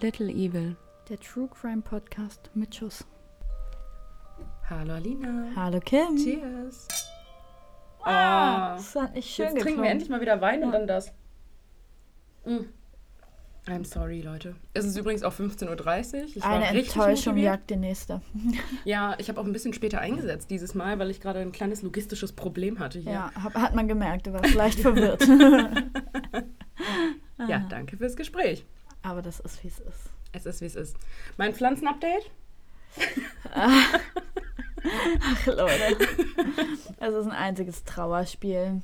Little Evil. Der True Crime Podcast mit Schuss. Hallo Alina. Hallo Kim. Cheers. Ah, Ah, das hat nicht schön Jetzt trinken wir geklungen. endlich mal wieder Wein und Ja. dann das. Mm. I'm sorry, Leute. Es ist übrigens auch 15.30 Uhr. Eine Enttäuschung motiviert. jagt die nächste. Ja, ich habe auch ein bisschen später eingesetzt dieses Mal, weil ich gerade ein kleines logistisches Problem hatte hier. Ja, hab, hat man gemerkt, du warst leicht verwirrt. Ja, danke fürs Gespräch. Aber das ist, wie es ist. Es ist, wie es ist. Mein Pflanzenupdate? Ach, Leute. Es ist ein einziges Trauerspiel.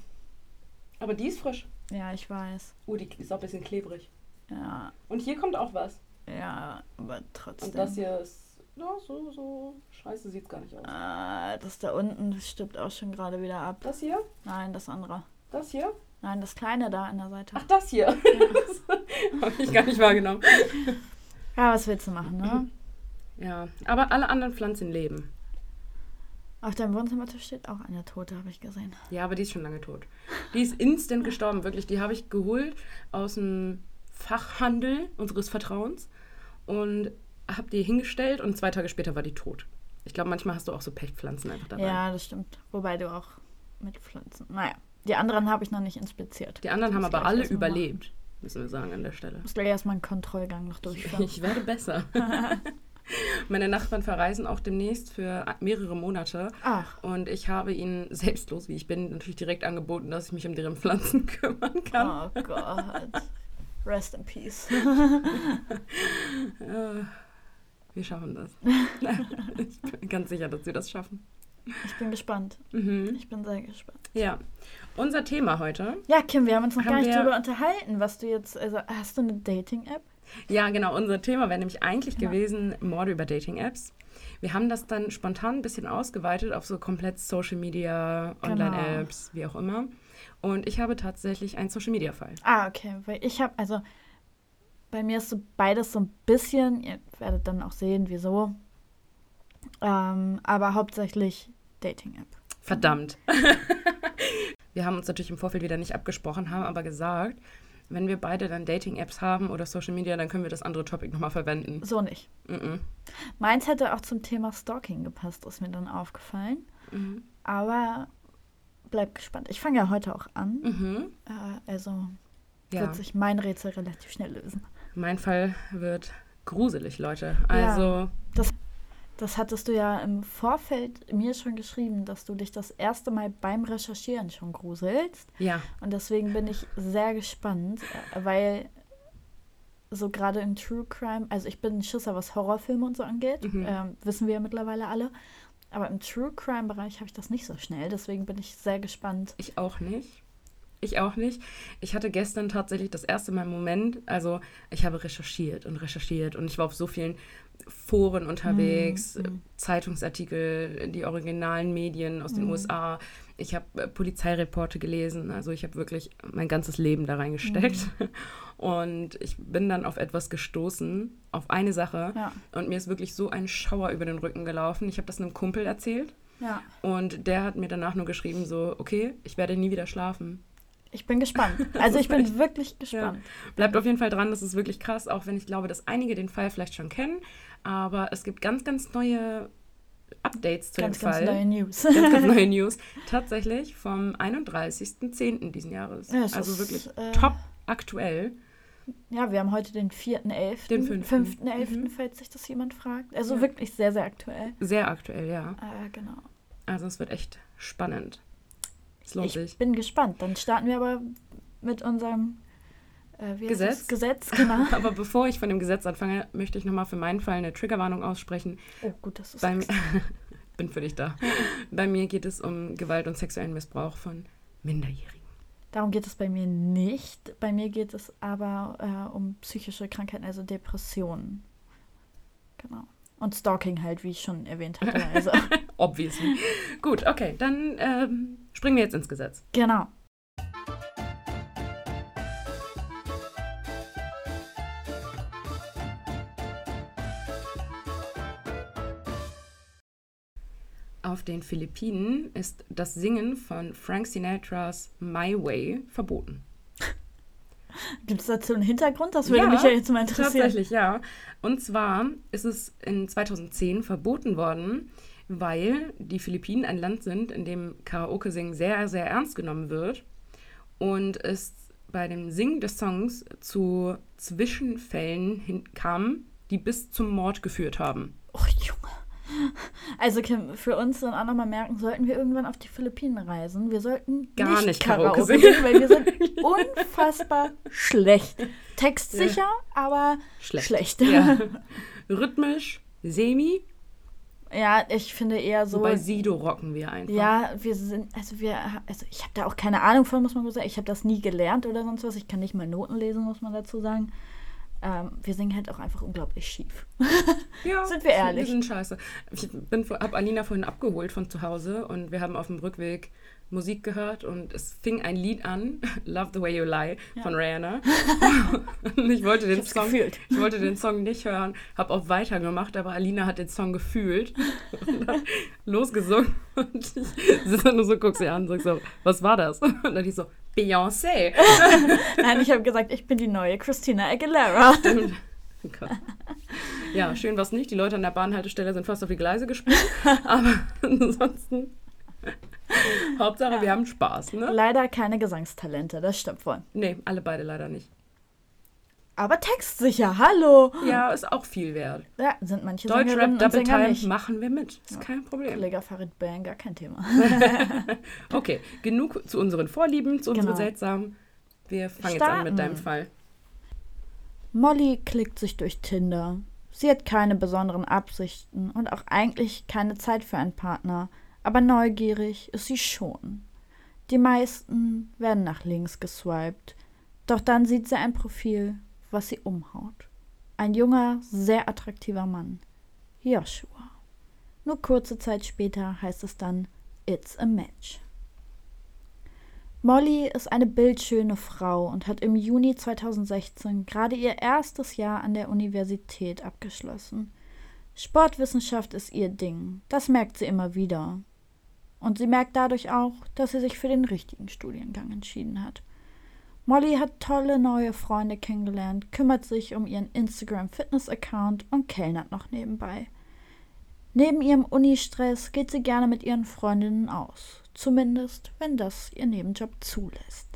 Aber die ist frisch. Ja, ich weiß. Oh, die ist auch ein bisschen klebrig. Ja, Und hier kommt auch was. ja, aber trotzdem. Und das hier ist. Ja, so, so. Scheiße sieht's gar nicht aus. Ah, das da unten das stirbt auch schon gerade wieder ab. Das hier? Nein, das andere. Das hier? Nein, das kleine da an der Seite. Ach, das hier. Habe ich gar nicht wahrgenommen. Ja, was willst du machen, ne? Ja, aber alle anderen Pflanzen leben. Auf deinem Wohnzimmertisch steht auch eine Tote, habe ich gesehen. Ja, aber die ist schon lange tot. Die ist instant gestorben, wirklich. Die habe ich geholt aus dem Fachhandel unseres Vertrauens und habe die hingestellt und zwei Tage später war die tot. Ich glaube, manchmal hast du auch so Pechpflanzen einfach dabei. Ja, das stimmt. Wobei du auch mit Pflanzen. Naja, die anderen habe ich noch nicht inspiziert. Die anderen haben aber alle überlebt, müssen wir sagen an der Stelle. Muss gleich erstmal einen Kontrollgang noch durchführen. Ich werde besser. Meine Nachbarn verreisen auch demnächst für mehrere Monate. Ach, Und ich habe ihnen, selbstlos wie ich bin, natürlich direkt angeboten, dass ich mich um deren Pflanzen kümmern kann. oh Gott. Rest in peace. Äh, wir schaffen das. ich bin ganz sicher, dass wir das schaffen. Ich bin gespannt. Mhm. Ich bin sehr gespannt. Ja, unser Thema heute. Ja, Kim, wir haben uns noch Haben gar nicht drüber unterhalten, was du jetzt. Also, hast du eine Dating-App? Ja, genau, unser Thema wäre nämlich eigentlich Ja. gewesen Morde über Dating-Apps. Wir haben das dann spontan ein bisschen ausgeweitet auf so komplett Social Media, Genau. Online-Apps, wie auch immer. Und ich habe tatsächlich einen Social Media-Fall. Ah, okay. Weil ich habe, also bei mir ist so beides so ein bisschen, ihr werdet dann auch sehen, wieso. Ähm, aber hauptsächlich Dating-App. Verdammt. wir haben uns natürlich im Vorfeld wieder nicht abgesprochen, haben aber gesagt, wenn wir beide dann Dating-Apps haben oder Social Media, dann können wir das andere Topic nochmal verwenden. So nicht. Mhm. Meins hätte auch zum Thema Stalking gepasst, ist mir dann aufgefallen. Mhm. Aber bleib gespannt. Ich fange ja heute auch an. Mhm. Äh, also Ja. wird sich mein Rätsel relativ schnell lösen. Mein Fall wird gruselig, Leute. Ja. Das hattest du ja im Vorfeld mir schon geschrieben, dass du dich das erste Mal beim Recherchieren schon gruselst. ja. Und deswegen bin ich sehr gespannt, äh, weil so gerade im True Crime, also ich bin ein Schisser, was Horrorfilme und so angeht, Mhm. ähm, wissen wir ja mittlerweile alle. Aber im True Crime-Bereich habe ich das nicht so schnell. Deswegen bin ich sehr gespannt. Ich auch nicht. Ich auch nicht. Ich hatte gestern tatsächlich das erste Mal einen Moment, also ich habe recherchiert und recherchiert und ich war auf so vielen Foren unterwegs, Mhm. äh, Zeitungsartikel, die originalen Medien aus den Mhm. USA. Ich habe äh, Polizeireporte gelesen, also ich habe wirklich mein ganzes Leben da reingesteckt. Mhm. Und ich bin dann auf etwas gestoßen, auf eine Sache. Ja, Und mir ist wirklich so ein Schauer über den Rücken gelaufen. Ich habe das einem Kumpel erzählt. ja. Und der hat mir danach nur geschrieben, so, okay, ich werde nie wieder schlafen. Ich bin gespannt. Also ich bin wirklich gespannt. Bleibt auf jeden Fall dran, das ist wirklich krass, auch wenn ich glaube, dass einige den Fall vielleicht schon kennen. Aber es gibt ganz, ganz neue Updates zu Ganz, dem ganz Fall. neue News. Ganz, ganz neue News. Tatsächlich vom 31.10. diesen Jahres. Ja, also ist, wirklich äh, top aktuell. Ja, wir haben heute den 4.11. Den fünften. 5.11., Mhm. falls sich das jemand fragt. Also Ja. wirklich sehr, sehr aktuell. Sehr aktuell, ja. Äh, genau. Also es wird echt spannend. Es lohnt Ich sich. bin gespannt. Dann starten wir aber mit unserem äh, Gesetz? Gesetz, genau. Aber bevor ich von dem Gesetz anfange, möchte ich nochmal für meinen Fall eine Triggerwarnung aussprechen. Oh, gut, das ist Beim, bin für dich da. Bei mir geht es um Gewalt und sexuellen Missbrauch von Minderjährigen. Darum geht es bei mir nicht. Bei mir geht es aber äh, um psychische Krankheiten, also Depressionen. Genau. Und Stalking halt, wie ich schon erwähnt hatte. Also, Obviously. Gut, okay, dann ähm, springen wir jetzt ins Gesetz. genau. Auf den Philippinen ist das Singen von Frank Sinatras My Way verboten. Gibt es dazu einen Hintergrund? Das würde Ja, mich ja jetzt mal interessieren. Tatsächlich, ja. Und zwar ist es in 2010 verboten worden, weil die Philippinen ein Land sind, in dem Karaoke-Singen sehr, sehr ernst genommen wird und es bei dem Singen des Songs zu Zwischenfällen kam, die bis zum Mord geführt haben. Oh, Junge. Also Kim, für uns dann auch nochmal merken, sollten wir irgendwann auf die Philippinen reisen. Wir sollten Gar nicht Karaoke Karaoke singen, weil wir sind unfassbar schlecht. Textsicher, aber Schlecht. schlecht. Ja. Rhythmisch, semi, Ja, ich finde eher so. wobei Sido rocken wir einfach. Ja, wir sind, also wir, also ich habe da auch keine Ahnung von, muss man so sagen. Ich habe das nie gelernt oder sonst was. Ich kann nicht mal Noten lesen, muss man dazu sagen. Ähm, wir singen halt auch einfach unglaublich schief. Ja, Sind wir ehrlich? Wir sind scheiße. Ich bin, habe Alina vorhin abgeholt von zu Hause und wir haben auf dem Rückweg Musik gehört und es fing ein Lied an, Love the Way You Lie von Rihanna. und ich wollte den hab's Song, gefühlt. ich wollte den Song nicht hören, habe auch weitergemacht, aber Alina hat den Song gefühlt und hat losgesungen und ich sitze dann nur so, guck sie an und sag so, was war das? Und dann die so, Beyoncé. Nein, ich habe gesagt, ich bin die neue Christina Aguilera. Und- Oh Gott. Ja, schön was nicht. Die Leute an der Bahnhaltestelle sind fast auf die Gleise gesprungen. Aber ansonsten. Hauptsache, wir haben Spaß, ne? Leider keine Gesangstalente, das stimmt wohl. Nee, alle beide leider nicht. Aber textsicher, hallo. Ja, ist auch viel wert. Ja, sind manche Deutschrap Sängerinnen und Double Sänger Time nicht. machen wir mit. Ist kein Problem. Kollege Farid Bang, gar kein Thema. Okay, genug zu unseren Vorlieben, zu unseren Genau. seltsamen. Wir fangen jetzt an mit Starten. deinem Fall. Molly klickt sich durch Tinder. Sie hat keine besonderen Absichten und auch eigentlich keine Zeit für einen Partner, aber neugierig ist sie schon. Die meisten werden nach links geswiped, doch dann sieht sie ein Profil, was sie umhaut. Ein junger, sehr attraktiver Mann. Joshua. Nur kurze Zeit später heißt es dann It's a Match. Molly ist eine bildschöne Frau und hat im Juni 2016 gerade ihr erstes Jahr an der Universität abgeschlossen. Sportwissenschaft ist ihr Ding, das merkt sie immer wieder. Und sie merkt dadurch auch, dass sie sich für den richtigen Studiengang entschieden hat. Molly hat tolle neue Freunde kennengelernt, kümmert sich um ihren Instagram-Fitness-Account und kellnert noch nebenbei. Neben ihrem Uni-Stress geht sie gerne mit ihren Freundinnen aus, zumindest wenn das ihr Nebenjob zulässt.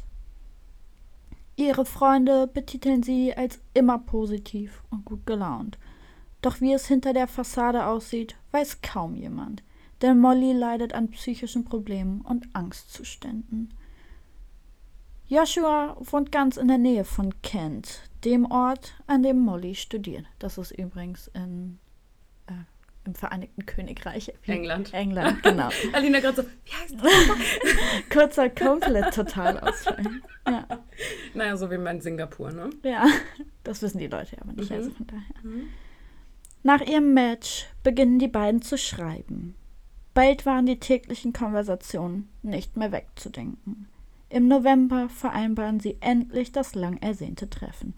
Ihre Freunde betiteln sie als immer positiv und gut gelaunt. Doch wie es hinter der Fassade aussieht, weiß kaum jemand, denn Molly leidet an psychischen Problemen und Angstzuständen. Joshua wohnt ganz in der Nähe von Kent, dem Ort, an dem Molly studiert. Das ist übrigens in, äh, im Vereinigten Königreich. England. England, genau. Alina gerade so, wie heißt das? Kurzer komplett Totalausfall. Ja. Naja, so wie mein Singapur, ne? ja, das wissen die Leute aber nicht. Mhm. Also von daher. Nach ihrem Match beginnen die beiden zu schreiben. Bald waren die täglichen Konversationen nicht mehr wegzudenken. Im November vereinbaren sie endlich das lang ersehnte Treffen.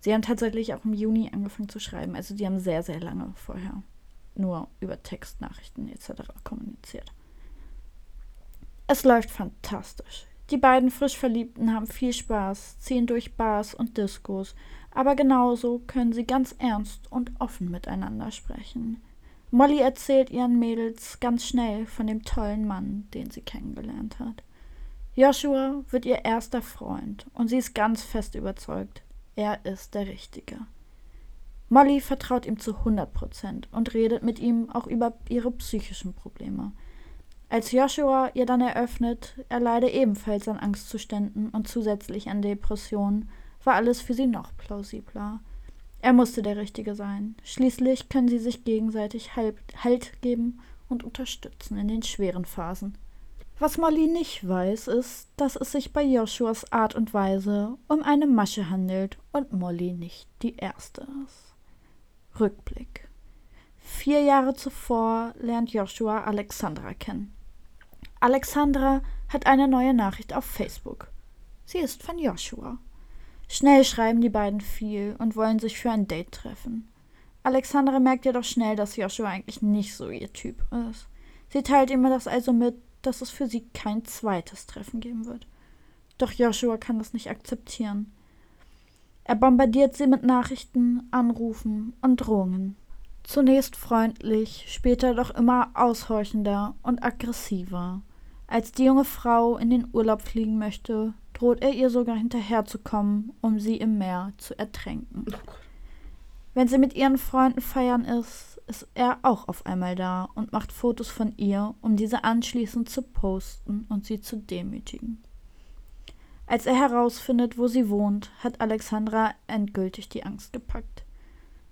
Sie haben tatsächlich auch im Juni angefangen zu schreiben, also die haben sehr, sehr lange vorher nur über Textnachrichten etc. kommuniziert. Es läuft fantastisch. Die beiden frisch Verliebten haben viel Spaß, ziehen durch Bars und Diskos, aber genauso können sie ganz ernst und offen miteinander sprechen. Molly erzählt ihren Mädels ganz schnell von dem tollen Mann, den sie kennengelernt hat. Joshua wird ihr erster Freund und sie ist ganz fest überzeugt, er ist der Richtige. Molly vertraut ihm zu 100 Prozent und redet mit ihm auch über ihre psychischen Probleme. Als Joshua ihr dann eröffnet, er leide ebenfalls an Angstzuständen und zusätzlich an Depressionen, war alles für sie noch plausibler. Er musste der Richtige sein. Schließlich können sie sich gegenseitig Halt, halt geben und unterstützen in den schweren Phasen. Was Molly nicht weiß, ist, dass es sich bei Joshuas Art und Weise um eine Masche handelt und Molly nicht die erste ist. Rückblick. Vier Jahre zuvor lernt Joshua Alexandra kennen. Alexandra hat eine neue Nachricht auf Facebook. Sie ist von Joshua. Schnell schreiben die beiden viel und wollen sich für ein Date treffen. Alexandra merkt jedoch schnell, dass Joshua eigentlich nicht so ihr Typ ist. Sie teilt ihm das also mit, dass es für sie kein zweites Treffen geben wird. Doch Joshua kann das nicht akzeptieren. Er bombardiert sie mit Nachrichten, Anrufen und Drohungen. Zunächst freundlich, später doch immer aushorchender und aggressiver. Als die junge Frau in den Urlaub fliegen möchte, droht er ihr sogar hinterherzukommen, um sie im Meer zu ertränken. Wenn sie mit ihren Freunden feiern ist, ist er auch auf einmal da und macht Fotos von ihr, um diese anschließend zu posten und sie zu demütigen. Als er herausfindet, wo sie wohnt, hat Alexandra endgültig die Angst gepackt.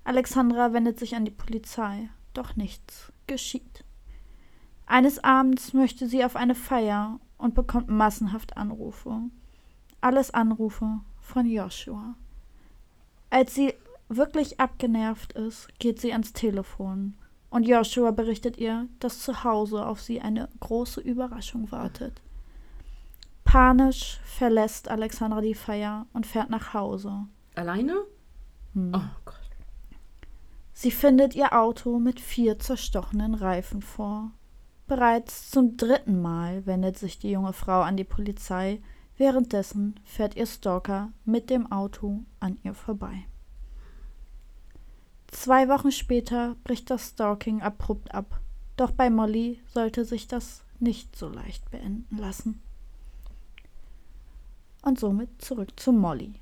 Alexandra wendet sich an die Polizei, doch nichts geschieht. Eines Abends möchte sie auf eine Feier und bekommt massenhaft Anrufe. Alles Anrufe von Joshua. Als sie wirklich abgenervt ist, geht sie ans Telefon und Joshua berichtet ihr, dass zu Hause auf sie eine große Überraschung wartet. Panisch verlässt Alexandra die Feier und fährt nach Hause. Alleine? Hm. Oh Gott. Sie findet ihr Auto mit vier zerstochenen Reifen vor. Bereits zum dritten Mal wendet sich die junge Frau an die Polizei, währenddessen fährt ihr Stalker mit dem Auto an ihr vorbei. Zwei Wochen später bricht das Stalking abrupt ab, doch bei Molly sollte sich das nicht so leicht beenden lassen. Und somit zurück zu Molly.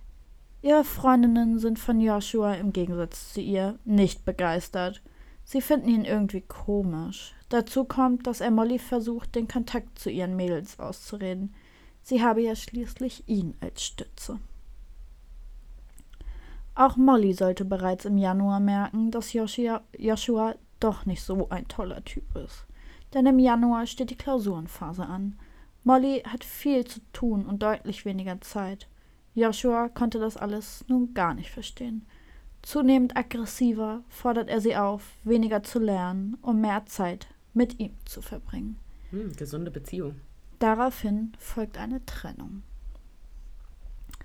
Ihre Freundinnen sind von Joshua im Gegensatz zu ihr nicht begeistert. Sie finden ihn irgendwie komisch. Dazu kommt, dass er Molly versucht, den Kontakt zu ihren Mädels auszureden. Sie habe ja schließlich ihn als Stütze. Auch Molly sollte bereits im Januar merken, dass Joshua, Joshua doch nicht so ein toller Typ ist. Denn im Januar steht die Klausurenphase an. Molly hat viel zu tun und deutlich weniger Zeit. Joshua konnte das alles nun gar nicht verstehen. Zunehmend aggressiver fordert er sie auf, weniger zu lernen, um mehr Zeit mit ihm zu verbringen. Hm, gesunde Beziehung. Daraufhin folgt eine Trennung.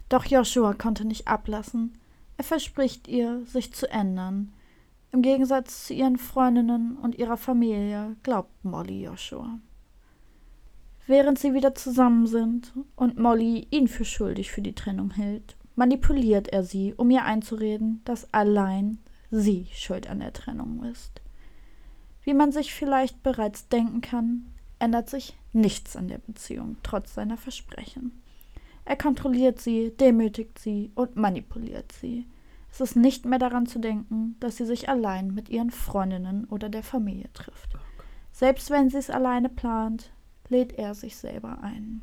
Doch Joshua konnte nicht ablassen. Er verspricht ihr, sich zu ändern. Im Gegensatz zu ihren Freundinnen und ihrer Familie glaubt Molly Joshua. Während sie wieder zusammen sind und Molly ihn für schuldig für die Trennung hält, manipuliert er sie, um ihr einzureden, dass allein sie schuld an der Trennung ist. Wie man sich vielleicht bereits denken kann, ändert sich nichts an der Beziehung, trotz seiner Versprechen. Er kontrolliert sie, demütigt sie und manipuliert sie. Es ist nicht mehr daran zu denken, dass sie sich allein mit ihren Freundinnen oder der Familie trifft. Selbst wenn sie es alleine plant, lädt er sich selber ein.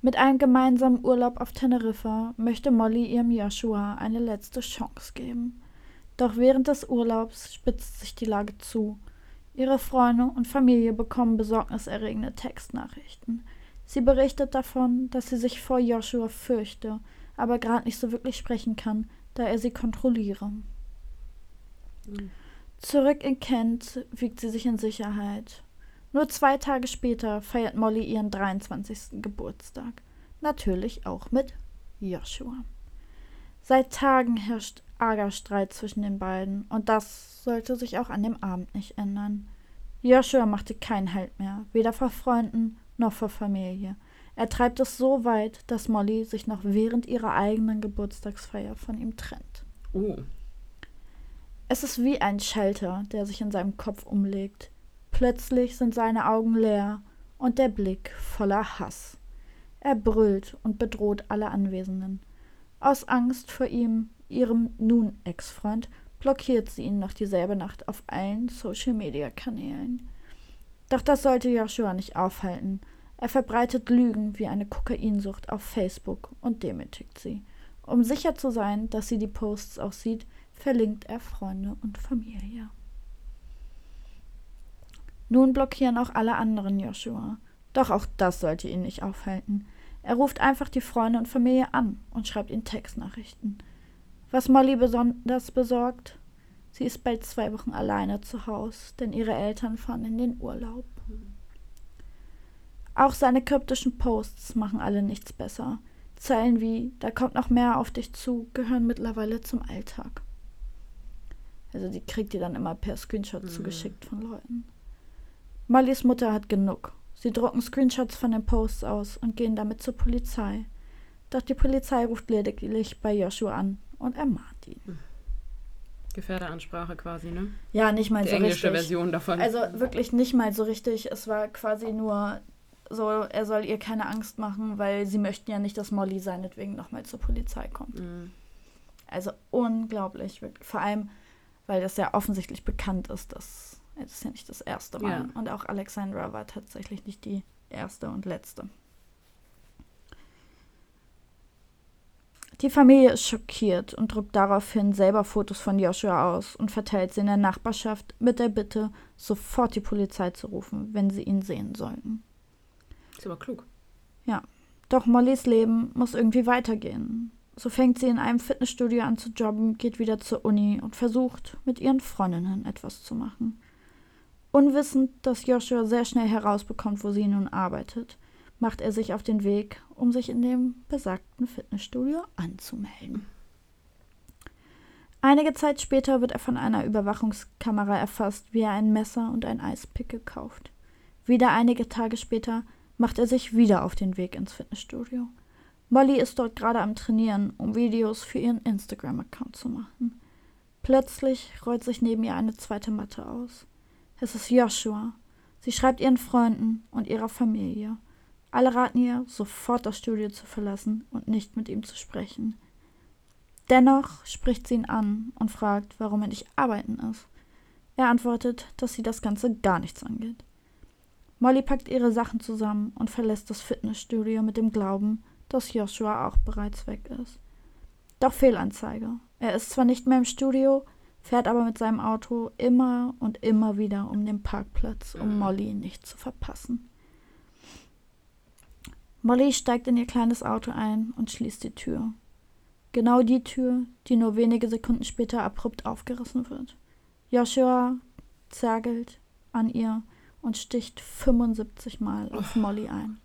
Mit einem gemeinsamen Urlaub auf Teneriffa möchte Molly ihrem Joshua eine letzte Chance geben. Doch während des Urlaubs spitzt sich die Lage zu. Ihre Freunde und Familie bekommen besorgniserregende Textnachrichten. Sie berichtet davon, dass sie sich vor Joshua fürchte, aber gerade nicht so wirklich sprechen kann, da er sie kontrolliere. Mhm. Zurück in Kent wiegt sie sich in Sicherheit. Nur zwei Tage später feiert Molly ihren 23. Geburtstag. Natürlich auch mit Joshua. Seit Tagen herrscht arger Streit zwischen den beiden und das sollte sich auch an dem Abend nicht ändern. Joshua machte keinen Halt mehr, weder vor Freunden noch vor Familie. Er treibt es so weit, dass Molly sich noch während ihrer eigenen Geburtstagsfeier von ihm trennt. Oh. Es ist wie ein Schalter, der sich in seinem Kopf umlegt. Plötzlich sind seine Augen leer und der Blick voller Hass. Er brüllt und bedroht alle Anwesenden. Aus Angst vor ihm, ihrem nun Ex-Freund, blockiert sie ihn noch dieselbe Nacht auf allen Social-Media-Kanälen. Doch das sollte Joshua nicht aufhalten. Er verbreitet Lügen wie eine Kokainsucht auf Facebook und demütigt sie. Um sicher zu sein, dass sie die Posts auch sieht, verlinkt er Freunde und Familie. Nun blockieren auch alle anderen Joshua. Doch auch das sollte ihn nicht aufhalten. Er ruft einfach die Freunde und Familie an und schreibt ihnen Textnachrichten. Was Molly besonders besorgt, sie ist bald zwei Wochen alleine zu Hause, denn ihre Eltern fahren in den Urlaub. Auch seine kryptischen Posts machen alle nichts besser. Zeilen wie, da kommt noch mehr auf dich zu, gehören mittlerweile zum Alltag. Also die kriegt ihr dann immer per Screenshot mhm. zugeschickt von Leuten. Mollys Mutter hat genug. Sie drucken Screenshots von den Posts aus und gehen damit zur Polizei. Doch die Polizei ruft lediglich bei Joshua an und ermahnt ihn. Gefährderansprache quasi, ne? Ja, nicht mal Die so englische richtig. Version davon. Also wirklich nicht mal so richtig. Es war quasi nur so, er soll ihr keine Angst machen, weil sie möchten ja nicht, dass Molly seinetwegen nochmal zur Polizei kommt. Mhm. Also unglaublich. wirklich. Vor allem, weil das ja offensichtlich bekannt ist, dass es ist ja nicht das erste Mal. Ja. Und auch Alexandra war tatsächlich nicht die erste und letzte. Die Familie ist schockiert und druckt daraufhin selber Fotos von Joshua aus und verteilt sie in der Nachbarschaft mit der Bitte, sofort die Polizei zu rufen, wenn sie ihn sehen sollten. Ist aber klug. Doch Mollys Leben muss irgendwie weitergehen. So fängt sie in einem Fitnessstudio an zu jobben, geht wieder zur Uni und versucht, mit ihren Freundinnen etwas zu machen. Unwissend, dass Joshua sehr schnell herausbekommt, wo sie nun arbeitet, macht er sich auf den Weg, um sich in dem besagten Fitnessstudio anzumelden. Einige Zeit später wird er von einer Überwachungskamera erfasst, wie er ein Messer und ein Eispickel kauft. Wieder einige Tage später macht er sich wieder auf den Weg ins Fitnessstudio. Molly ist dort gerade am Trainieren, um Videos für ihren Instagram-Account zu machen. Plötzlich rollt sich neben ihr eine zweite Matte aus. Es ist Joshua. Sie schreibt ihren Freunden und ihrer Familie. Alle raten ihr, sofort das Studio zu verlassen und nicht mit ihm zu sprechen. Dennoch spricht sie ihn an und fragt, warum er nicht arbeiten ist. Er antwortet, dass sie das Ganze gar nichts angeht. Molly packt ihre Sachen zusammen und verlässt das Fitnessstudio mit dem Glauben, dass Joshua auch bereits weg ist. Doch Fehlanzeige. Er ist zwar nicht mehr im Studio, fährt aber mit seinem Auto immer und immer wieder um den Parkplatz, um Mhm. Molly nicht zu verpassen. Molly steigt in ihr kleines Auto ein und schließt die Tür. Genau die Tür, die nur wenige Sekunden später abrupt aufgerissen wird. Joshua zergelt an ihr und sticht 75 Mal auf Molly ein.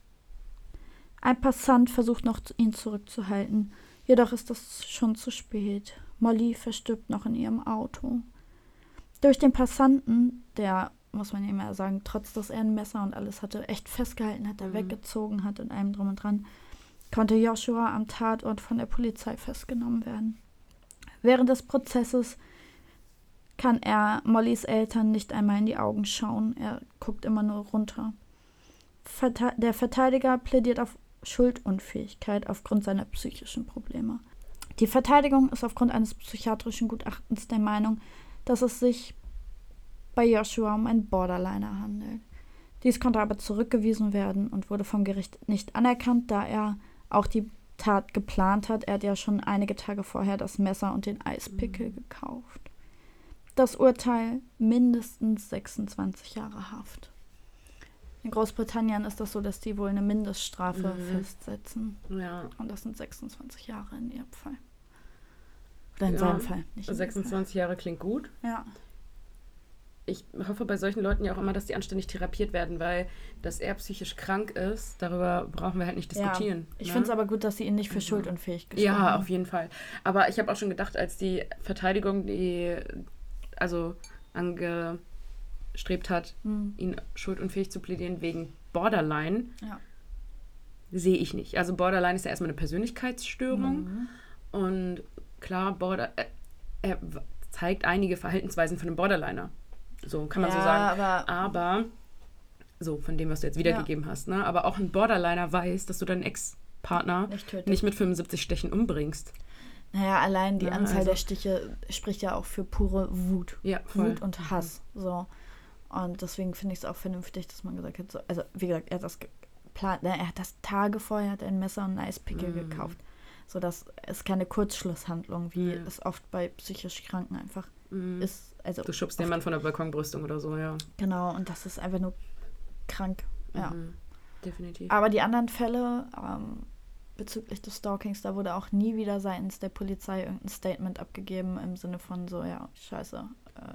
Ein Passant versucht noch, ihn zurückzuhalten, jedoch ist das schon zu spät. Molly verstirbt noch in ihrem Auto. Durch den Passanten, der, muss man ihm ja sagen, trotz dass er ein Messer und alles hatte, echt festgehalten hat, er Mhm. weggezogen hat und allem drum und dran, konnte Joshua am Tatort von der Polizei festgenommen werden. Während des Prozesses kann er Mollys Eltern nicht einmal in die Augen schauen. Er guckt immer nur runter. Verte der Verteidiger plädiert auf Schuldunfähigkeit aufgrund seiner psychischen Probleme. Die Verteidigung ist aufgrund eines psychiatrischen Gutachtens der Meinung, dass es sich bei Joshua um einen Borderliner handelt. Dies konnte aber zurückgewiesen werden und wurde vom Gericht nicht anerkannt, da er auch die Tat geplant hat. Er hat ja schon einige Tage vorher das Messer und den Eispickel gekauft. Das Urteil mindestens 26 Jahre Haft. In Großbritannien ist das so, dass die wohl eine Mindeststrafe Mhm. festsetzen. Ja, Und das sind 26 Jahre in ihrem Fall. Oder in Ja, seinem Fall, nicht in ihrem 26 Jahre klingt gut. Fall. Ja. Ich hoffe bei solchen Leuten ja auch immer, dass die anständig therapiert werden, weil dass er psychisch krank ist, darüber brauchen wir halt nicht Ja, diskutieren. Ich ne? finde es aber gut, dass sie ihn nicht für Mhm. schuldunfähig gesprochen Ja, haben. auf jeden Fall. Aber ich habe auch schon gedacht, als die Verteidigung die also angestrebt hat, Mhm. ihn schuldunfähig zu plädieren wegen Borderline, Ja. sehe ich nicht. Also Borderline ist ja erstmal eine Persönlichkeitsstörung Mhm. und klar, Border, äh, er zeigt einige Verhaltensweisen von einem Borderliner. So kann man so ja, sagen. aber Aber, so von dem, was du jetzt wiedergegeben hast, ne? Aber auch ein Borderliner weiß, dass du deinen Ex-Partner nicht nicht mit 75 Stechen umbringst. Naja, allein die Ja, Anzahl also- der Stiche spricht ja auch für pure Wut. Ja, voll. Wut und Hass. So. Und deswegen finde ich es auch vernünftig, dass man gesagt hat, so, also wie gesagt, er hat das geplant, ne, er hat das Tage vorher hat ein Messer und einen Eispickel Mhm. gekauft. So dass es keine Kurzschlusshandlung, wie Ja. es oft bei psychisch Kranken einfach Mhm. ist. Also Du schubst den oft- Mann von der Balkonbrüstung oder so, ja. Genau, und das ist einfach nur krank. Ja. Mhm. Definitiv. Aber die anderen Fälle ähm, bezüglich des Stalkings, da wurde auch nie wieder seitens der Polizei irgendein Statement abgegeben im Sinne von so, ja, scheiße. Äh,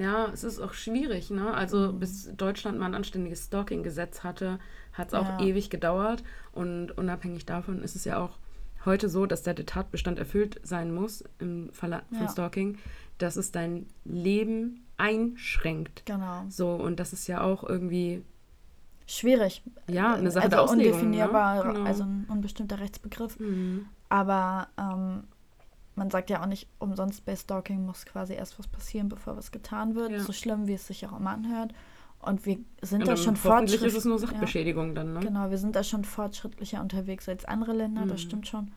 Ja, es ist auch schwierig, ne? Also Mhm. bis Deutschland mal ein anständiges Stalking-Gesetz hatte, hat es auch Ja. ewig gedauert. Und unabhängig davon ist es ja auch heute so, dass der Tatbestand erfüllt sein muss im Falle von Ja. Stalking, dass es dein Leben einschränkt. genau. So, und das ist ja auch irgendwie schwierig. Ja, eine Sache also der Auslegung, undefinierbar, ne? Genau. also ein unbestimmter Rechtsbegriff. Mhm. Aber ähm, man sagt ja auch nicht umsonst, bei Stalking muss quasi erst was passieren, bevor was getan wird. Ja. So schlimm, wie es sich auch immer anhört. Und wir sind Und da schon hoffentlich ist es nur Sachbeschädigung dann, ne? Genau, wir sind da schon fortschrittlicher unterwegs als andere Länder, das Mhm. stimmt schon.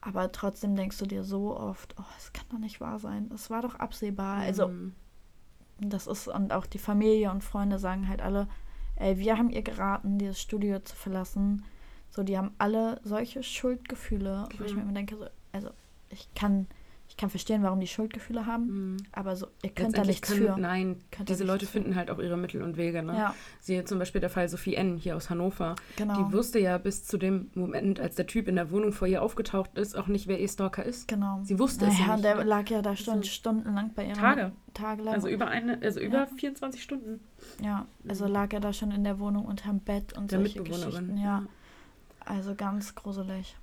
Aber trotzdem denkst du dir so oft, oh, es kann doch nicht wahr sein. Es war doch absehbar. Also Mhm. das ist, und auch die Familie und Freunde sagen halt alle, ey, wir haben ihr geraten, dieses Studio zu verlassen. So, die haben alle solche Schuldgefühle, wo ich mir immer denke, so, also ich kann, ich kann verstehen, warum die Schuldgefühle haben, Mhm. aber so, ihr könnt da nichts können, für. Nein, diese Leute für. finden halt auch ihre Mittel und Wege. Ne? Ja, Siehe zum Beispiel der Fall Sophie N. hier aus Hannover. genau. Die wusste ja bis zu dem Moment, als der Typ in der Wohnung vor ihr aufgetaucht ist, auch nicht, wer ihr Stalker ist. Genau. Sie wusste es naja, ja und nicht. der lag ja da stund, Also, stundenlang bei ihr. Tage. Tagelang. Also über eine, also über Ja. 24 Stunden. ja, also lag er da schon in der Wohnung unterm Bett und Der solche Mitbewohnerin. Geschichten. Ja, also ganz gruselig.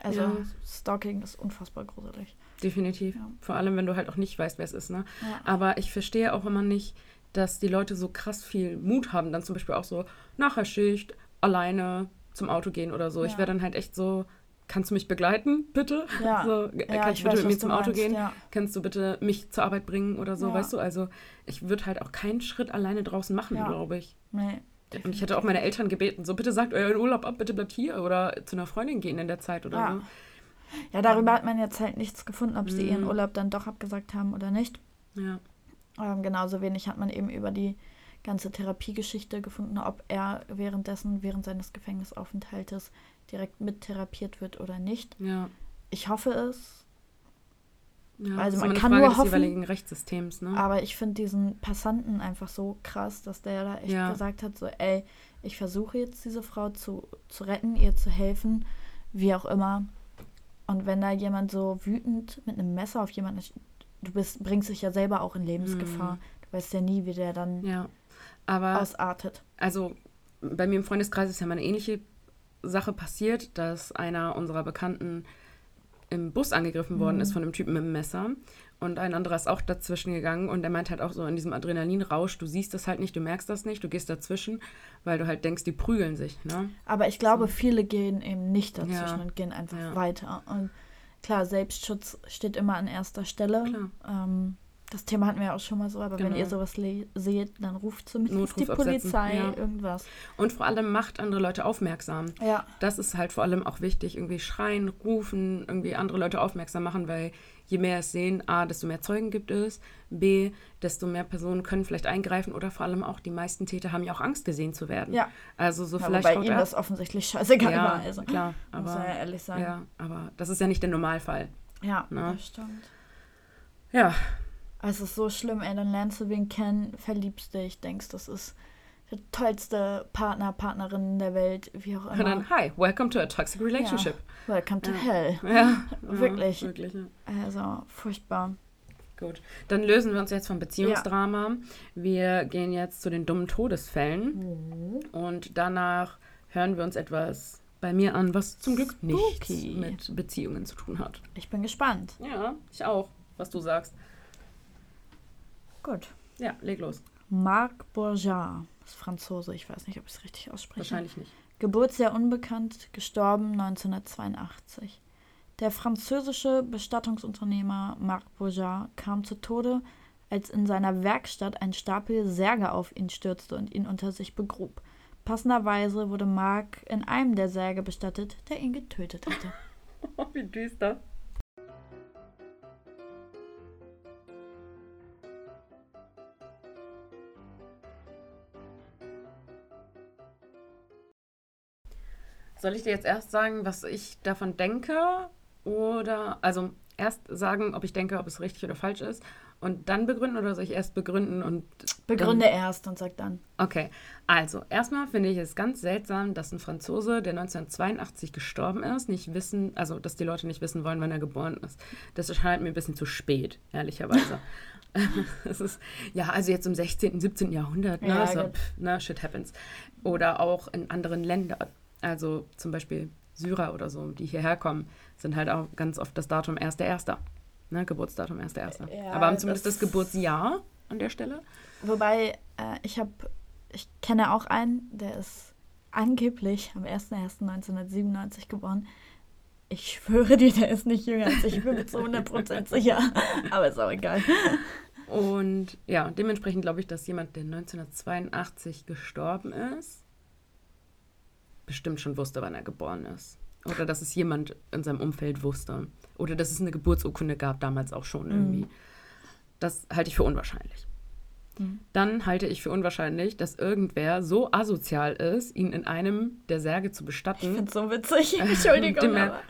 Also Ja. Stalking ist unfassbar gruselig. Definitiv. Ja. Vor allem, wenn du halt auch nicht weißt, wer es ist. Ne? Ja. Aber ich verstehe auch immer nicht, dass die Leute so krass viel Mut haben, dann zum Beispiel auch so nach der Schicht alleine zum Auto gehen oder so. Ich Ja. wäre dann halt echt so, kannst du mich begleiten, bitte? Ja. So, Ja, kannst ich du bitte weiß, mit mir zum Auto meinst, gehen? ja. Kannst du bitte mich zur Arbeit bringen oder so, weißt du? Also ich würde halt auch keinen Schritt alleine draußen machen, glaube ich. Nee. Und ich hätte auch meine Eltern gebeten, so bitte sagt euren Urlaub ab, bitte bleibt hier oder zu einer Freundin gehen in der Zeit oder Ja. so. Ja, darüber hat man jetzt halt nichts gefunden, ob sie Mhm. ihren Urlaub dann doch abgesagt haben oder nicht. Ja. Ähm, genauso wenig hat man eben über die ganze Therapiegeschichte gefunden, ob er währenddessen, während seines Gefängnisaufenthaltes direkt mittherapiert wird oder nicht. Ja. Ich hoffe es, ja. Also man kann Frage nur hoffen, ne? aber ich finde diesen Passanten einfach so krass, dass der da echt Ja. gesagt hat, so, ey, ich versuche jetzt diese Frau zu, zu retten, ihr zu helfen, wie auch immer. Und wenn da jemand so wütend mit einem Messer auf jemanden ist, du bist, bringst dich ja selber auch in Lebensgefahr. Mhm. Du weißt ja nie, wie der dann Ja. Aber ausartet. also bei mir im Freundeskreis ist ja mal eine ähnliche Sache passiert, dass einer unserer Bekannten im Bus angegriffen worden Mhm. ist von einem Typen mit einem Messer. Und ein anderer ist auch dazwischen gegangen und der meint halt auch so in diesem Adrenalinrausch, du siehst das halt nicht, du merkst das nicht, du gehst dazwischen, weil du halt denkst, die prügeln sich, ne? Aber ich glaube, viele gehen eben nicht dazwischen Ja. und gehen einfach Ja. weiter. Und klar, Selbstschutz steht immer an erster Stelle. Ähm, das Thema hatten wir ja auch schon mal so, aber wenn Genau. ihr sowas le- seht, dann ruft zumindest Notruf die Polizei, ja. irgendwas. Und vor allem macht andere Leute aufmerksam. Ja, Das ist halt vor allem auch wichtig, irgendwie schreien, rufen, irgendwie andere Leute aufmerksam machen, weil je mehr es sehen, A, desto mehr Zeugen gibt es, B, desto mehr Personen können vielleicht eingreifen oder vor allem auch die meisten Täter haben ja auch Angst gesehen zu werden. ja. Also so ja vielleicht wobei ihnen er- das offensichtlich scheißegal ja, war. Also, klar, muss aber man ja ehrlich sagen. ja, aber das ist ja nicht der Normalfall. Ja, Na? das stimmt. Ja, Es ist so schlimm, ey, dann lernst du wen kennen, verliebst dich, denkst, das ist der tollste Partner, Partnerin der Welt, wie auch und immer. dann hi, welcome to a toxic relationship. Welcome to Ja. hell. Ja, Wirklich. Ja, wirklich ja. Also, furchtbar. Gut, dann lösen wir uns jetzt vom Beziehungsdrama. Wir gehen jetzt zu den dummen Todesfällen und danach hören wir uns etwas bei mir an, was zum Glück nichts Spooky. mit Beziehungen zu tun hat. Ich bin gespannt. Ja, ich auch, was du sagst. Gut. Ja, leg los. Marc Bourgeat ist Franzose. Ich weiß nicht, ob ich es richtig ausspreche. Wahrscheinlich nicht. Geburtsjahr unbekannt, gestorben 1982. Der französische Bestattungsunternehmer Marc Bourgeat kam zu Tode, als in seiner Werkstatt ein Stapel Särge auf ihn stürzte und ihn unter sich begrub. Passenderweise wurde Marc in einem der Särge bestattet, der ihn getötet hatte. Wie düster. Soll ich dir jetzt erst sagen, was ich davon denke? Oder, also erst sagen, ob ich denke, ob es richtig oder falsch ist und dann begründen oder soll ich erst begründen und. Begründe erst und sag dann. Okay, also erstmal finde ich es ganz seltsam, dass ein Franzose, der 1982 gestorben ist, nicht wissen, also dass die Leute nicht wissen wollen, wann er geboren ist. Das erscheint mir ein bisschen zu spät, ehrlicherweise. Es ist, ja, also jetzt im 16., 17. Jahrhundert, ne, Ja, so, gut. pff, ne, shit happens. Oder auch in anderen Ländern, also zum Beispiel Syrer oder so, die hierher kommen, sind halt auch ganz oft das Datum 1.1., ne, Geburtsdatum 1.1. Ja, Aber haben zumindest das- das Geburtsjahr an der Stelle. Wobei, äh, ich habe ich kenne auch einen, der ist angeblich am 01.01.1997 geboren. Ich schwöre dir, der ist nicht jünger als ich. Ich bin mir zu 100% sicher. Aber ist auch egal. Und ja, dementsprechend glaube ich, dass jemand, der 1982 gestorben ist, bestimmt schon wusste, wann er geboren ist. Oder dass es jemand in seinem Umfeld wusste. Oder dass es eine Geburtsurkunde gab, damals auch schon irgendwie. Mhm. Das halte ich für unwahrscheinlich. Mhm. Dann halte ich für unwahrscheinlich, dass irgendwer so asozial ist, ihn in einem der Särge zu Ich bestatten, finde es so witzig. dem Entschuldigung. er,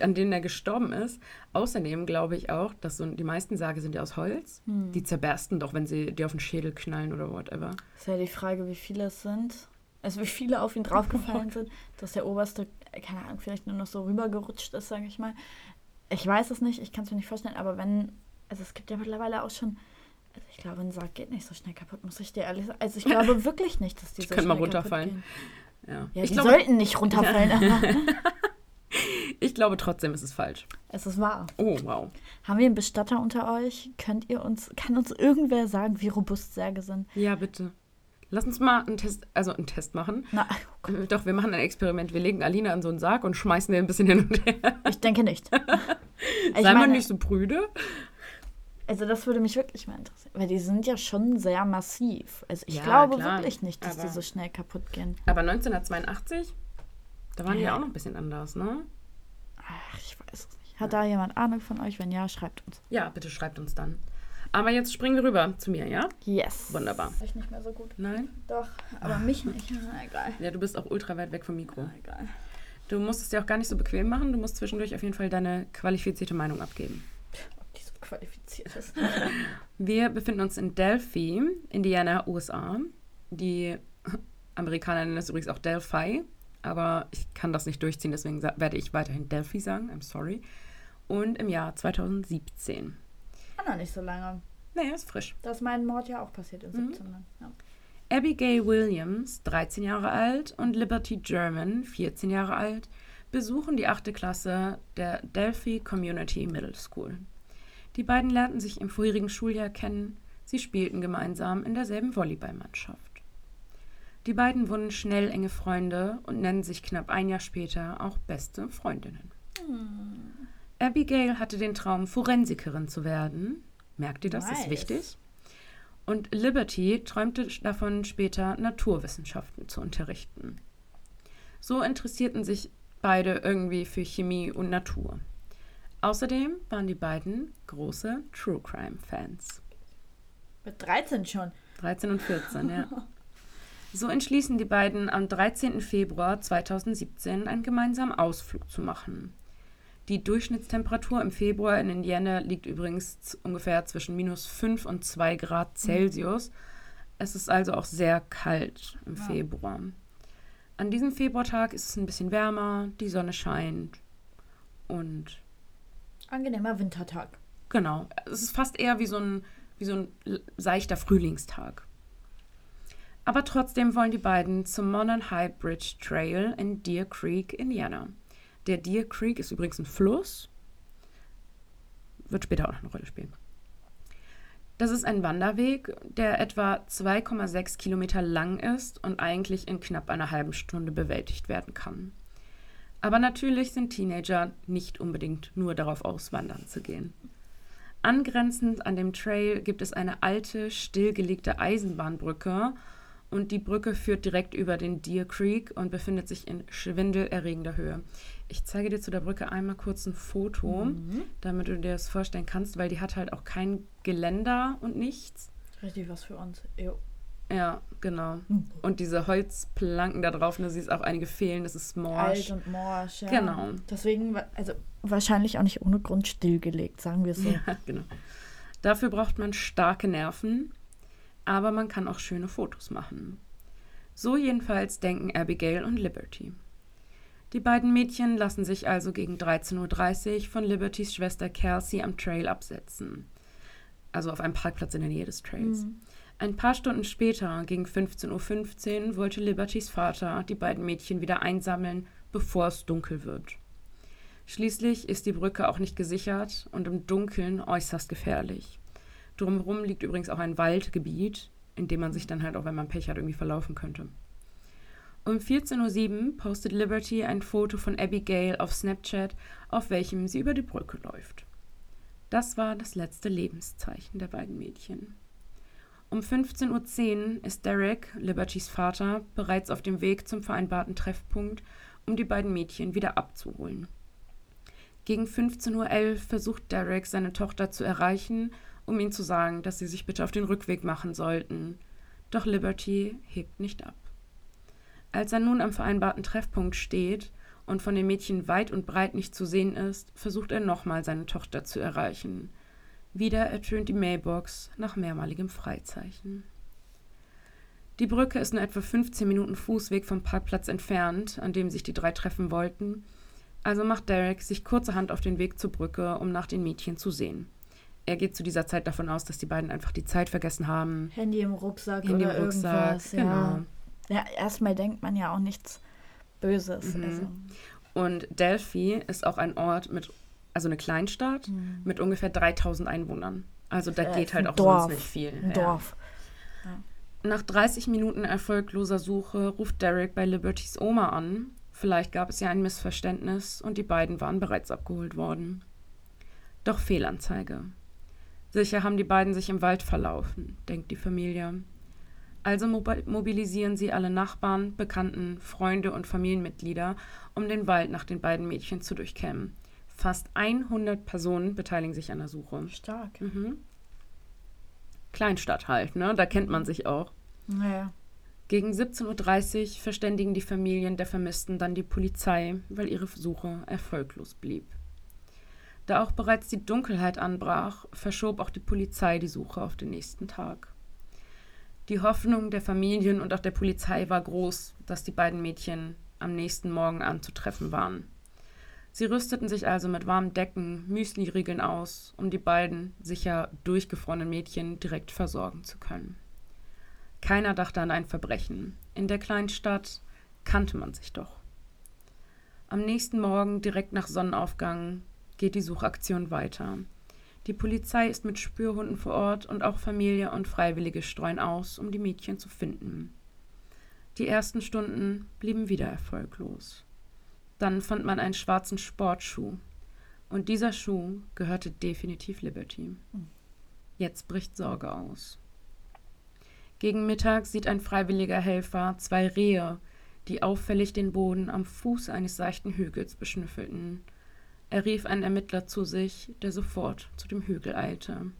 an denen er gestorben ist. Außerdem glaube ich auch, dass so die meisten Särge sind ja aus Holz. Hm. Die zerbersten doch, wenn sie dir auf den Schädel knallen oder whatever. Ist ja die Frage, wie viele es sind. Also wie viele auf ihn draufgefallen sind, dass der oberste, keine Ahnung, vielleicht nur noch so rübergerutscht ist, sage ich mal. Ich weiß es nicht, ich kann es mir nicht vorstellen, aber wenn, also es gibt ja mittlerweile auch schon, also ich glaube, ein Sarg geht nicht so schnell kaputt, muss ich dir ehrlich sagen. Also ich glaube wirklich nicht, dass die, Die so können mal runterfallen. Ja, Ja, ich, die glaube, sollten nicht runterfallen, aber ich glaube trotzdem, es ist falsch. es ist wahr. Oh, wow. Haben wir einen Bestatter unter euch? Könnt ihr uns, kann uns irgendwer sagen, wie robust Särge sind? Ja, bitte. Lass uns mal einen Test, also einen Test machen. Na, oh Doch, wir machen ein Experiment. Wir legen Alina in so einen Sarg und schmeißen den ein bisschen hin und her. ich denke nicht. Ich Sei mal nicht so prüde. Also das würde mich wirklich mal interessieren, weil die sind ja schon sehr massiv. Also ich Ja, glaube klar, wirklich nicht, dass die aber- so schnell kaputt gehen. Aber 1982, da waren die Ja. ja auch noch ein bisschen anders, ne? Ach, ich weiß es nicht. Hat da jemand Ahnung von euch? Wenn ja, schreibt uns. Ja, bitte schreibt uns dann. Aber jetzt springen wir rüber zu mir, ja? Yes. Wunderbar. Ich nicht mehr so gut. Nein? Doch, aber mich nicht. Na, egal. Ja, du bist auch ultra weit weg vom Mikro. Na, egal. Du musst es dir auch gar nicht so bequem machen. Du musst zwischendurch auf jeden Fall deine qualifizierte Meinung abgeben. Ob die so qualifiziert ist. Wir befinden uns in Delphi, Indiana, USA. Die Amerikaner nennen es übrigens auch Delphi, aber ich kann das nicht durchziehen, deswegen werde ich weiterhin Delphi sagen. I'm sorry. Und im Jahr 2017. War noch nicht so lange. Naja, ist frisch. Da ist mein Mord ja auch passiert in Mhm. 17. Ja. Abigail Williams, 13 Jahre alt, und Liberty German, 14 Jahre alt, besuchen die 8. Klasse der Delphi Community Middle School. Die beiden lernten sich im vorherigen Schuljahr kennen. Sie spielten gemeinsam in derselben Volleyballmannschaft. Die beiden wurden schnell enge Freunde und nennen sich knapp ein Jahr später auch beste Freundinnen. Abigail hatte den Traum, Forensikerin zu werden. Merkt ihr das? Das ist Nice. wichtig. Und Liberty träumte davon, später Naturwissenschaften zu unterrichten. So interessierten sich beide irgendwie für Chemie und Natur. Außerdem waren die beiden große True Crime Fans. Mit 13 schon. 13 und 14, ja. So entschließen die beiden am 13. Februar 2017 einen gemeinsamen Ausflug zu machen. Die Durchschnittstemperatur im Februar in Indiana liegt übrigens ungefähr zwischen minus 5 und 2 Grad Celsius. Es ist also auch sehr kalt im Ja. Februar. An diesem Februartag ist es ein bisschen wärmer, die Sonne scheint und Angenehmer Wintertag. Genau. Es ist fast eher wie so ein, wie so ein seichter Frühlingstag. Aber trotzdem wollen die beiden zum Modern High Bridge Trail in Deer Creek, Indiana. Der Deer Creek ist übrigens ein Fluss. Wird später auch noch eine Rolle spielen. Das ist ein Wanderweg, der etwa 2,6 Kilometer lang ist und eigentlich in knapp einer halben Stunde bewältigt werden kann. Aber natürlich sind Teenager nicht unbedingt nur darauf aus, wandern zu gehen. Angrenzend an dem Trail gibt es eine alte, stillgelegte Eisenbahnbrücke und die Brücke führt direkt über den Deer Creek und befindet sich in schwindelerregender Höhe. Ich zeige dir zu der Brücke einmal kurz ein Foto, damit du dir das vorstellen kannst, weil die hat halt auch kein Geländer und nichts. Richtig was für uns. Jo. Ja, genau. Und diese Holzplanken da drauf, ne, siehst auch einige fehlen, das ist morsch. Alt und morsch, ja. Genau. Deswegen, also wahrscheinlich auch nicht ohne Grund stillgelegt, sagen wir es so. Ja, genau. Dafür braucht man starke Nerven, aber man kann auch schöne Fotos machen. So jedenfalls denken Abigail und Liberty. Die beiden Mädchen lassen sich also gegen 13.30 Uhr von Libertys Schwester Kelsey am Trail absetzen. Also auf einem Parkplatz in der Nähe des Trails. Ein paar Stunden später, gegen 15.15 Uhr, wollte Libertys Vater die beiden Mädchen wieder einsammeln, bevor es dunkel wird. Schließlich ist die Brücke auch nicht gesichert und im Dunkeln äußerst gefährlich. Drumherum liegt übrigens auch ein Waldgebiet in dem man sich dann halt auch, wenn man Pech hat, irgendwie verlaufen könnte. Um 14.07 Uhr postet Liberty ein Foto von Abigail auf Snapchat, auf welchem sie über die Brücke läuft. Das war das letzte Lebenszeichen der beiden Mädchen. Um 15.10 Uhr ist Derek, Libertys Vater, bereits auf dem Weg zum vereinbarten Treffpunkt, um die beiden Mädchen wieder abzuholen. Gegen 15.11 Uhr versucht Derek, seine Tochter zu erreichen, um ihnen zu sagen, dass sie sich bitte auf den Rückweg machen sollten. Doch Liberty hebt nicht ab. Als er nun am vereinbarten Treffpunkt steht und von den Mädchen weit und breit nicht zu sehen ist, versucht er nochmal seine Tochter zu erreichen – wieder ertönt die Mailbox nach mehrmaligem Freizeichen. Die Brücke ist nur etwa 15 Minuten Fußweg vom Parkplatz entfernt, an dem sich die drei treffen wollten. Also macht Derek sich kurzerhand auf den Weg zur Brücke, um nach den Mädchen zu sehen. Er geht zu dieser Zeit davon aus, dass die beiden einfach die Zeit vergessen haben. Handy im Rucksack Handy oder im Rucksack, irgendwas. Genau. Ja. ja, erstmal denkt man ja auch nichts Böses. Mhm. Also. Und Delphi ist auch ein Ort mit also eine Kleinstadt mhm. mit ungefähr 3000 Einwohnern. Also da äh, geht halt auch Dorf. sonst nicht viel. Ein ja. Dorf. Ja. Nach 30 Minuten erfolgloser Suche ruft Derek bei Libertys Oma an. Vielleicht gab es ja ein Missverständnis und die beiden waren bereits abgeholt worden. Doch Fehlanzeige. Sicher haben die beiden sich im Wald verlaufen, denkt die Familie. Also mobilisieren sie alle Nachbarn, Bekannten, Freunde und Familienmitglieder, um den Wald nach den beiden Mädchen zu durchkämmen. Fast 100 Personen beteiligen sich an der Suche. Stark. Mhm. Kleinstadt halt, ne? Da kennt man sich auch. Naja. Gegen 17.30 Uhr verständigen die Familien der Vermissten dann die Polizei, weil ihre Suche erfolglos blieb. Da auch bereits die Dunkelheit anbrach, verschob auch die Polizei die Suche auf den nächsten Tag. Die Hoffnung der Familien und auch der Polizei war groß, dass die beiden Mädchen am nächsten Morgen anzutreffen waren. Sie rüsteten sich also mit warmen Decken, Müsli-Riegeln aus, um die beiden sicher durchgefrorenen Mädchen direkt versorgen zu können. Keiner dachte an ein Verbrechen. In der kleinen Stadt kannte man sich doch. Am nächsten Morgen, direkt nach Sonnenaufgang, geht die Suchaktion weiter. Die Polizei ist mit Spürhunden vor Ort und auch Familie und Freiwillige streuen aus, um die Mädchen zu finden. Die ersten Stunden blieben wieder erfolglos. Dann fand man einen schwarzen Sportschuh. Und dieser Schuh gehörte definitiv Liberty. Jetzt bricht Sorge aus. Gegen Mittag sieht ein freiwilliger Helfer zwei Rehe, die auffällig den Boden am Fuß eines seichten Hügels beschnüffelten. Er rief einen Ermittler zu sich, der sofort zu dem Hügel eilte.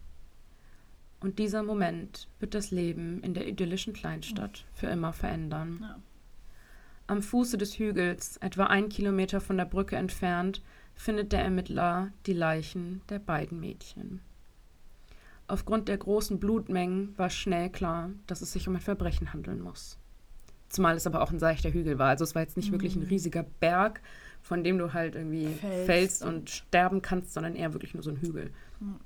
Und dieser Moment wird das Leben in der idyllischen Kleinstadt für immer verändern. Ja. Am Fuße des Hügels, etwa ein Kilometer von der Brücke entfernt, findet der Ermittler die Leichen der beiden Mädchen. Aufgrund der großen Blutmengen war schnell klar, dass es sich um ein Verbrechen handeln muss. Zumal es aber auch ein seichter Hügel war. Also es war jetzt nicht mhm. wirklich ein mhm. riesiger Berg, von dem du halt irgendwie fällst, fällst und sterben kannst, sondern eher wirklich nur so ein Hügel. Mhm.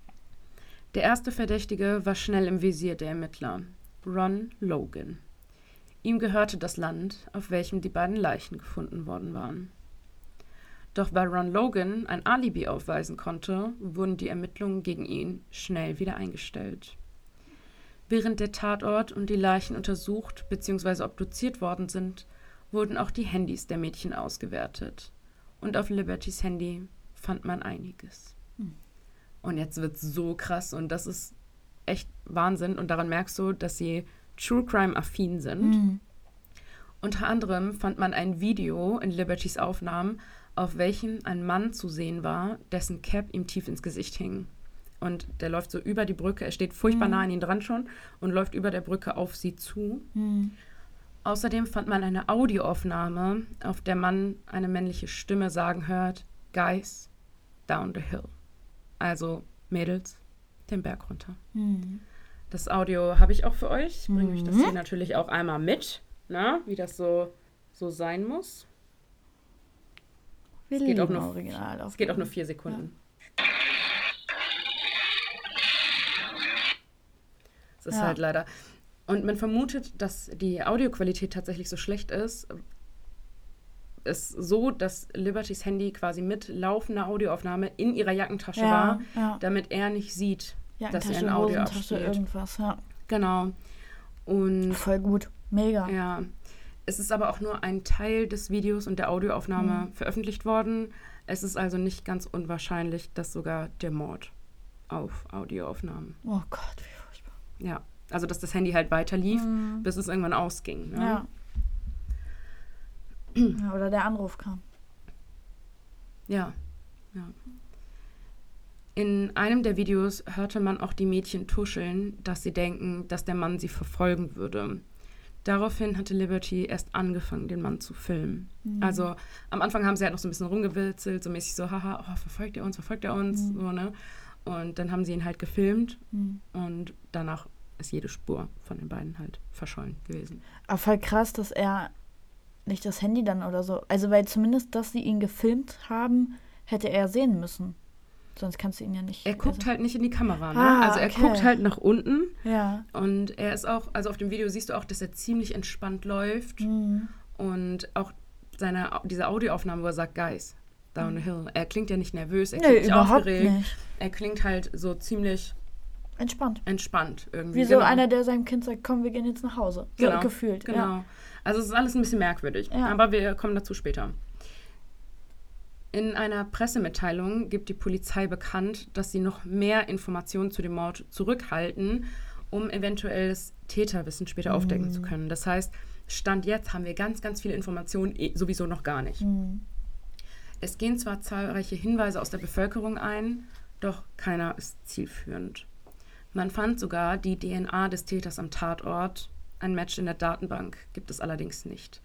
Der erste Verdächtige war schnell im Visier der Ermittler, Ron Logan. Ihm gehörte das Land, auf welchem die beiden Leichen gefunden worden waren. Doch weil Ron Logan ein Alibi aufweisen konnte, wurden die Ermittlungen gegen ihn schnell wieder eingestellt. Während der Tatort und die Leichen untersucht bzw. obduziert worden sind, wurden auch die Handys der Mädchen ausgewertet. Und auf Libertys Handy fand man einiges. Hm. Und jetzt wird es so krass und das ist echt Wahnsinn. Und daran merkst du, dass sie True Crime affin sind. Mhm. Unter anderem fand man ein Video in Libertys Aufnahmen, auf welchem ein Mann zu sehen war, dessen Cap ihm tief ins Gesicht hing. Und der läuft so über die Brücke, er steht furchtbar mhm. nah an ihn dran schon und läuft über der Brücke auf sie zu. Mhm. Außerdem fand man eine Audioaufnahme, auf der man eine männliche Stimme sagen hört: Guys, down the hill. Also Mädels, den Berg runter. Mhm. Das Audio habe ich auch für euch. Ich bringe euch das hier mhm. natürlich auch einmal mit, na, wie das so, so sein muss. Wir es geht, auch nur, Original es geht auch nur vier Sekunden. Ja. Es ist ja. halt leider. Und man vermutet, dass die Audioqualität tatsächlich so schlecht ist. Ist so, dass Libertys Handy quasi mit laufender Audioaufnahme in ihrer Jackentasche ja, war, damit er nicht sieht, ja, dass er ein Audio abspielt. irgendwas, ja. Genau. Und Voll gut. Mega. ja, es ist aber auch nur ein Teil des Videos und der Audioaufnahme veröffentlicht worden. Es ist also nicht ganz unwahrscheinlich, dass sogar der Mord auf Audioaufnahmen. Oh Gott, wie furchtbar. Ja, also dass das Handy halt weiter lief, bis es irgendwann ausging. Ne? Ja. ja. Oder der Anruf kam. Ja, ja. In einem der Videos hörte man auch die Mädchen tuscheln, dass sie denken, dass der Mann sie verfolgen würde. Daraufhin hatte Liberty erst angefangen, den Mann zu filmen. Also am Anfang haben sie halt noch so ein bisschen rumgewitzelt, so mäßig so, haha, oh, verfolgt er uns, verfolgt er uns, so, ne? Und dann haben sie ihn halt gefilmt und danach ist jede Spur von den beiden halt verschollen gewesen. Aber voll krass, dass er nicht das Handy dann oder so. Also, weil zumindest, dass sie ihn gefilmt haben, hätte er sehen müssen. Sonst kannst du ihn ja nicht. Er guckt halt nicht in die Kamera, ne? Ah, also er okay. guckt halt nach unten Ja. Und er ist auch, also auf dem Video siehst du auch, dass er ziemlich entspannt läuft. Mhm. Und auch seine, diese Audioaufnahme, wo er sagt, Guys, down the hill. Er klingt ja nicht nervös, er Nee, klingt nicht überhaupt aufgeregt. nicht. Er klingt halt so ziemlich Entspannt. entspannt irgendwie. Wie so Genau. einer, der seinem Kind sagt, komm, wir gehen jetzt nach Hause. So Genau, gefühlt. Genau. Ja. Also es ist alles ein bisschen merkwürdig. Ja. Aber wir kommen dazu später. In einer Pressemitteilung gibt die Polizei bekannt, dass sie noch mehr Informationen zu dem Mord zurückhalten, um eventuelles Täterwissen später aufdecken zu können. Das heißt, Stand jetzt haben wir ganz, ganz viele Informationen eh sowieso noch gar nicht. Es gehen zwar zahlreiche Hinweise aus der Bevölkerung ein, doch keiner ist zielführend. Man fand sogar die DNA des Täters am Tatort. Ein Match in der Datenbank gibt es allerdings nicht.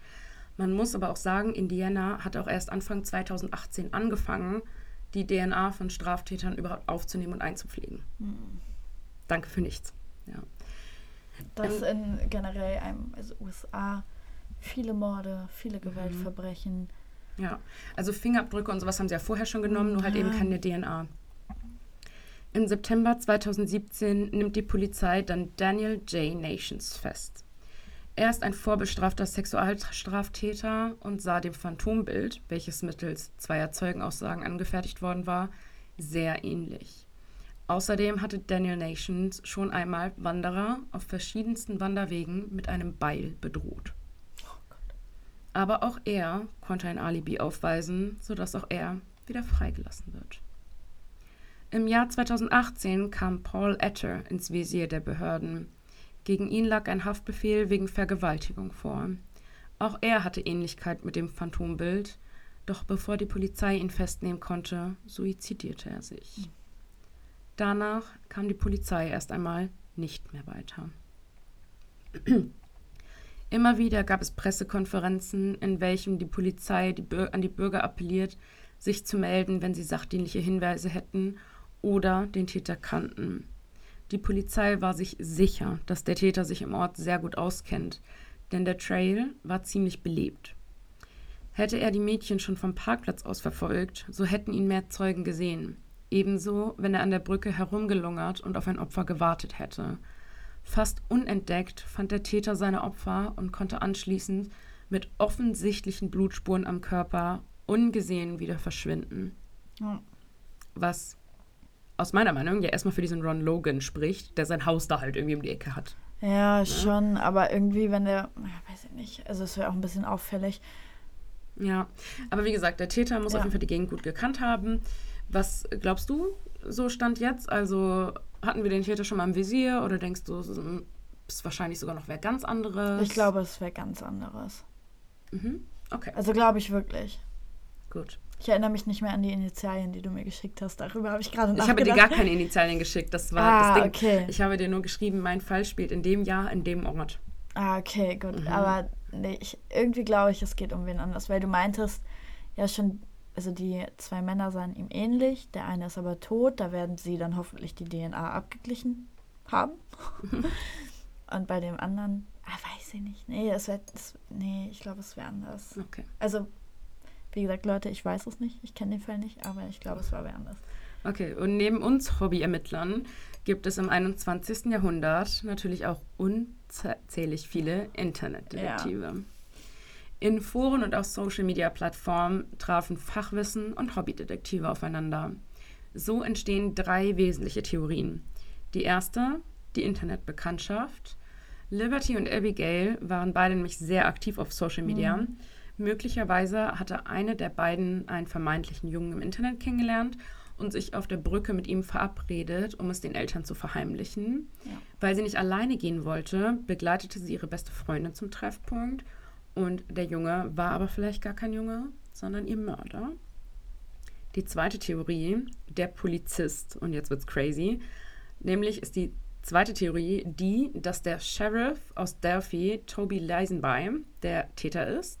Man muss aber auch sagen, Indiana hat auch erst Anfang 2018 angefangen, die DNA von Straftätern überhaupt aufzunehmen und einzupflegen. Danke für nichts. Ja. Dass in generell einem, also USA, viele Morde, viele Gewaltverbrechen. Ja, also Fingerabdrücke und sowas haben sie ja vorher schon genommen, nur halt eben keine DNA. Im September 2017 nimmt die Polizei dann Daniel J. Nations fest. Er ist ein vorbestrafter Sexualstraftäter und sah dem Phantombild, welches mittels zweier Zeugenaussagen angefertigt worden war, sehr ähnlich. Außerdem hatte Daniel Nations schon einmal Wanderer auf verschiedensten Wanderwegen mit einem Beil bedroht. Aber auch er konnte ein Alibi aufweisen, sodass auch er wieder freigelassen wird. Im Jahr 2018 kam Paul Etter ins Visier der Behörden. Gegen ihn lag ein Haftbefehl wegen Vergewaltigung vor. Auch er hatte Ähnlichkeit mit dem Phantombild, doch bevor die Polizei ihn festnehmen konnte, suizidierte er sich. Danach kam die Polizei erst einmal nicht mehr weiter. Immer wieder gab es Pressekonferenzen, in welchen die Polizei die an die Bürger appelliert, sich zu melden, wenn sie sachdienliche Hinweise hätten oder den Täter kannten. Die Polizei war sich sicher, dass der Täter sich im Ort sehr gut auskennt, denn der Trail war ziemlich belebt. Hätte er die Mädchen schon vom Parkplatz aus verfolgt, so hätten ihn mehr Zeugen gesehen. Ebenso, wenn er an der Brücke herumgelungert und auf ein Opfer gewartet hätte. Fast unentdeckt fand der Täter seine Opfer und konnte anschließend mit offensichtlichen Blutspuren am Körper ungesehen wieder verschwinden. Ja. Was aus meiner Meinung ja erstmal für diesen Ron Logan spricht, der sein Haus da halt irgendwie um die Ecke hat. Ja, schon, aber irgendwie, wenn der, ja, weiß ich nicht, also es wäre auch ein bisschen auffällig. Ja, aber wie gesagt, der Täter muss Ja. auf jeden Fall die Gegend gut gekannt haben. Was glaubst du, so stand jetzt? Also hatten wir den Täter schon mal im Visier oder denkst du, es ist wahrscheinlich sogar noch wer ganz anderes? Ich glaube, es wäre ganz anderes. Mhm. Okay, Also glaube ich wirklich. gut. Ich erinnere mich nicht mehr an die Initialien, die du mir geschickt hast. Darüber habe ich gerade Ich nachgedacht. habe dir gar keine Initialien geschickt. Das war Ah, das Ding. okay. Ich habe dir nur geschrieben, mein Fall spielt in dem Jahr, in dem Ort. Ah, okay, gut. Mhm. Aber nee, ich, irgendwie glaube ich, es geht um wen anders, weil du meintest, ja schon, also die zwei Männer sahen ihm ähnlich, der eine ist aber tot, da werden sie dann hoffentlich die DNA abgeglichen haben. Und bei dem anderen, ah, weiß ich nicht. Nee, es wär, es, nee ich glaube, es wäre anders. Okay. Also, wie gesagt, Leute, ich weiß es nicht, ich kenne den Fall nicht, aber ich glaube, es war wer anders. Okay, und neben uns Hobbyermittlern gibt es im 21. Jahrhundert natürlich auch unzählig viele Internetdetektive. In Foren und auf Social-Media-Plattformen trafen Fachwissen und Hobbydetektive aufeinander. So entstehen drei wesentliche Theorien. Die erste, die Internetbekanntschaft. Liberty und Abigail waren beide nämlich sehr aktiv auf Social Media. Mhm. Möglicherweise hatte eine der beiden einen vermeintlichen Jungen im Internet kennengelernt und sich auf der Brücke mit ihm verabredet, um es den Eltern zu verheimlichen. Ja. Weil sie nicht alleine gehen wollte, begleitete sie ihre beste Freundin zum Treffpunkt und der Junge war aber vielleicht gar kein Junge, sondern ihr Mörder. Die zweite Theorie, der Polizist, und jetzt wird's crazy, nämlich ist die zweite Theorie die, dass der Sheriff aus Delphi, Toby Leisenby, der Täter ist.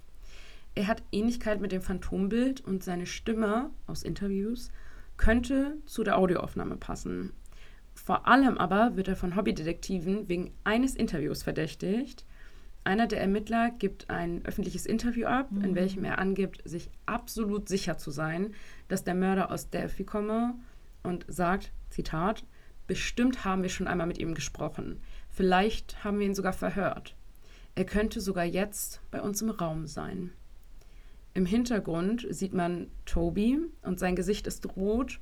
Er hat Ähnlichkeit mit dem Phantombild und seine Stimme aus Interviews könnte zu der Audioaufnahme passen. Vor allem aber wird er von Hobbydetektiven wegen eines Interviews verdächtigt. Einer der Ermittler gibt ein öffentliches Interview ab, in welchem er angibt, sich absolut sicher zu sein, dass der Mörder aus Delphi komme und sagt, Zitat, bestimmt haben wir schon einmal mit ihm gesprochen. Vielleicht haben wir ihn sogar verhört. Er könnte sogar jetzt bei uns im Raum sein. Im Hintergrund sieht man Toby und sein Gesicht ist rot.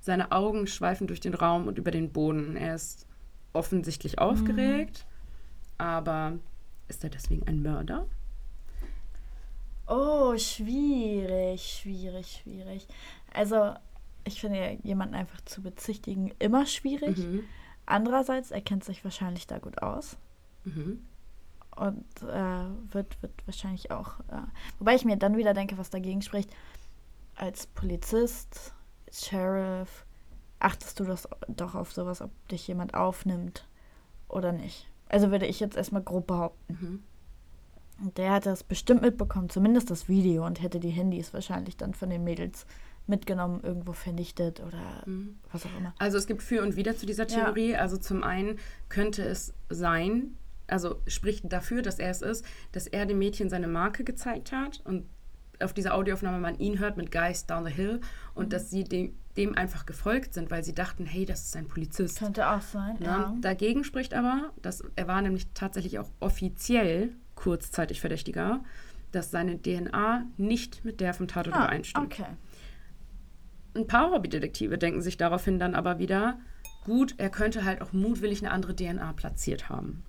Seine Augen schweifen durch den Raum und über den Boden. Er ist offensichtlich aufgeregt, aber ist er deswegen ein Mörder? Oh, schwierig, schwierig, schwierig. Also, ich finde ja, jemanden einfach zu bezichtigen immer schwierig. Mhm. Andererseits, er kennt sich wahrscheinlich da gut aus Mhm. Und äh, wird, wird wahrscheinlich auch. Äh, wobei ich mir dann wieder denke, was dagegen spricht. Als Polizist, als Sheriff, achtest du das doch auf sowas, ob dich jemand aufnimmt oder nicht. Also würde ich jetzt erstmal grob behaupten. Mhm. Und der hat das bestimmt mitbekommen, zumindest das Video, und hätte die Handys wahrscheinlich dann von den Mädels mitgenommen, irgendwo vernichtet oder Mhm. was auch immer. Also es gibt für und wider zu dieser Ja. Theorie. Also zum einen könnte es sein, also spricht dafür, dass er es ist, dass er dem Mädchen seine Marke gezeigt hat und auf dieser Audioaufnahme man ihn hört mit Guys Down the Hill und dass sie dem, dem einfach gefolgt sind, weil sie dachten, hey, das ist ein Polizist. Könnte auch sein, Ne? ja. Dagegen spricht aber, dass er war nämlich tatsächlich auch offiziell kurzzeitig Verdächtiger, dass seine DNA nicht mit der vom Tatort Ah, übereinstimmt. okay. Ein paar Hobbydetektive denken sich daraufhin dann aber wieder, gut, er könnte halt auch mutwillig eine andere DNA platziert haben.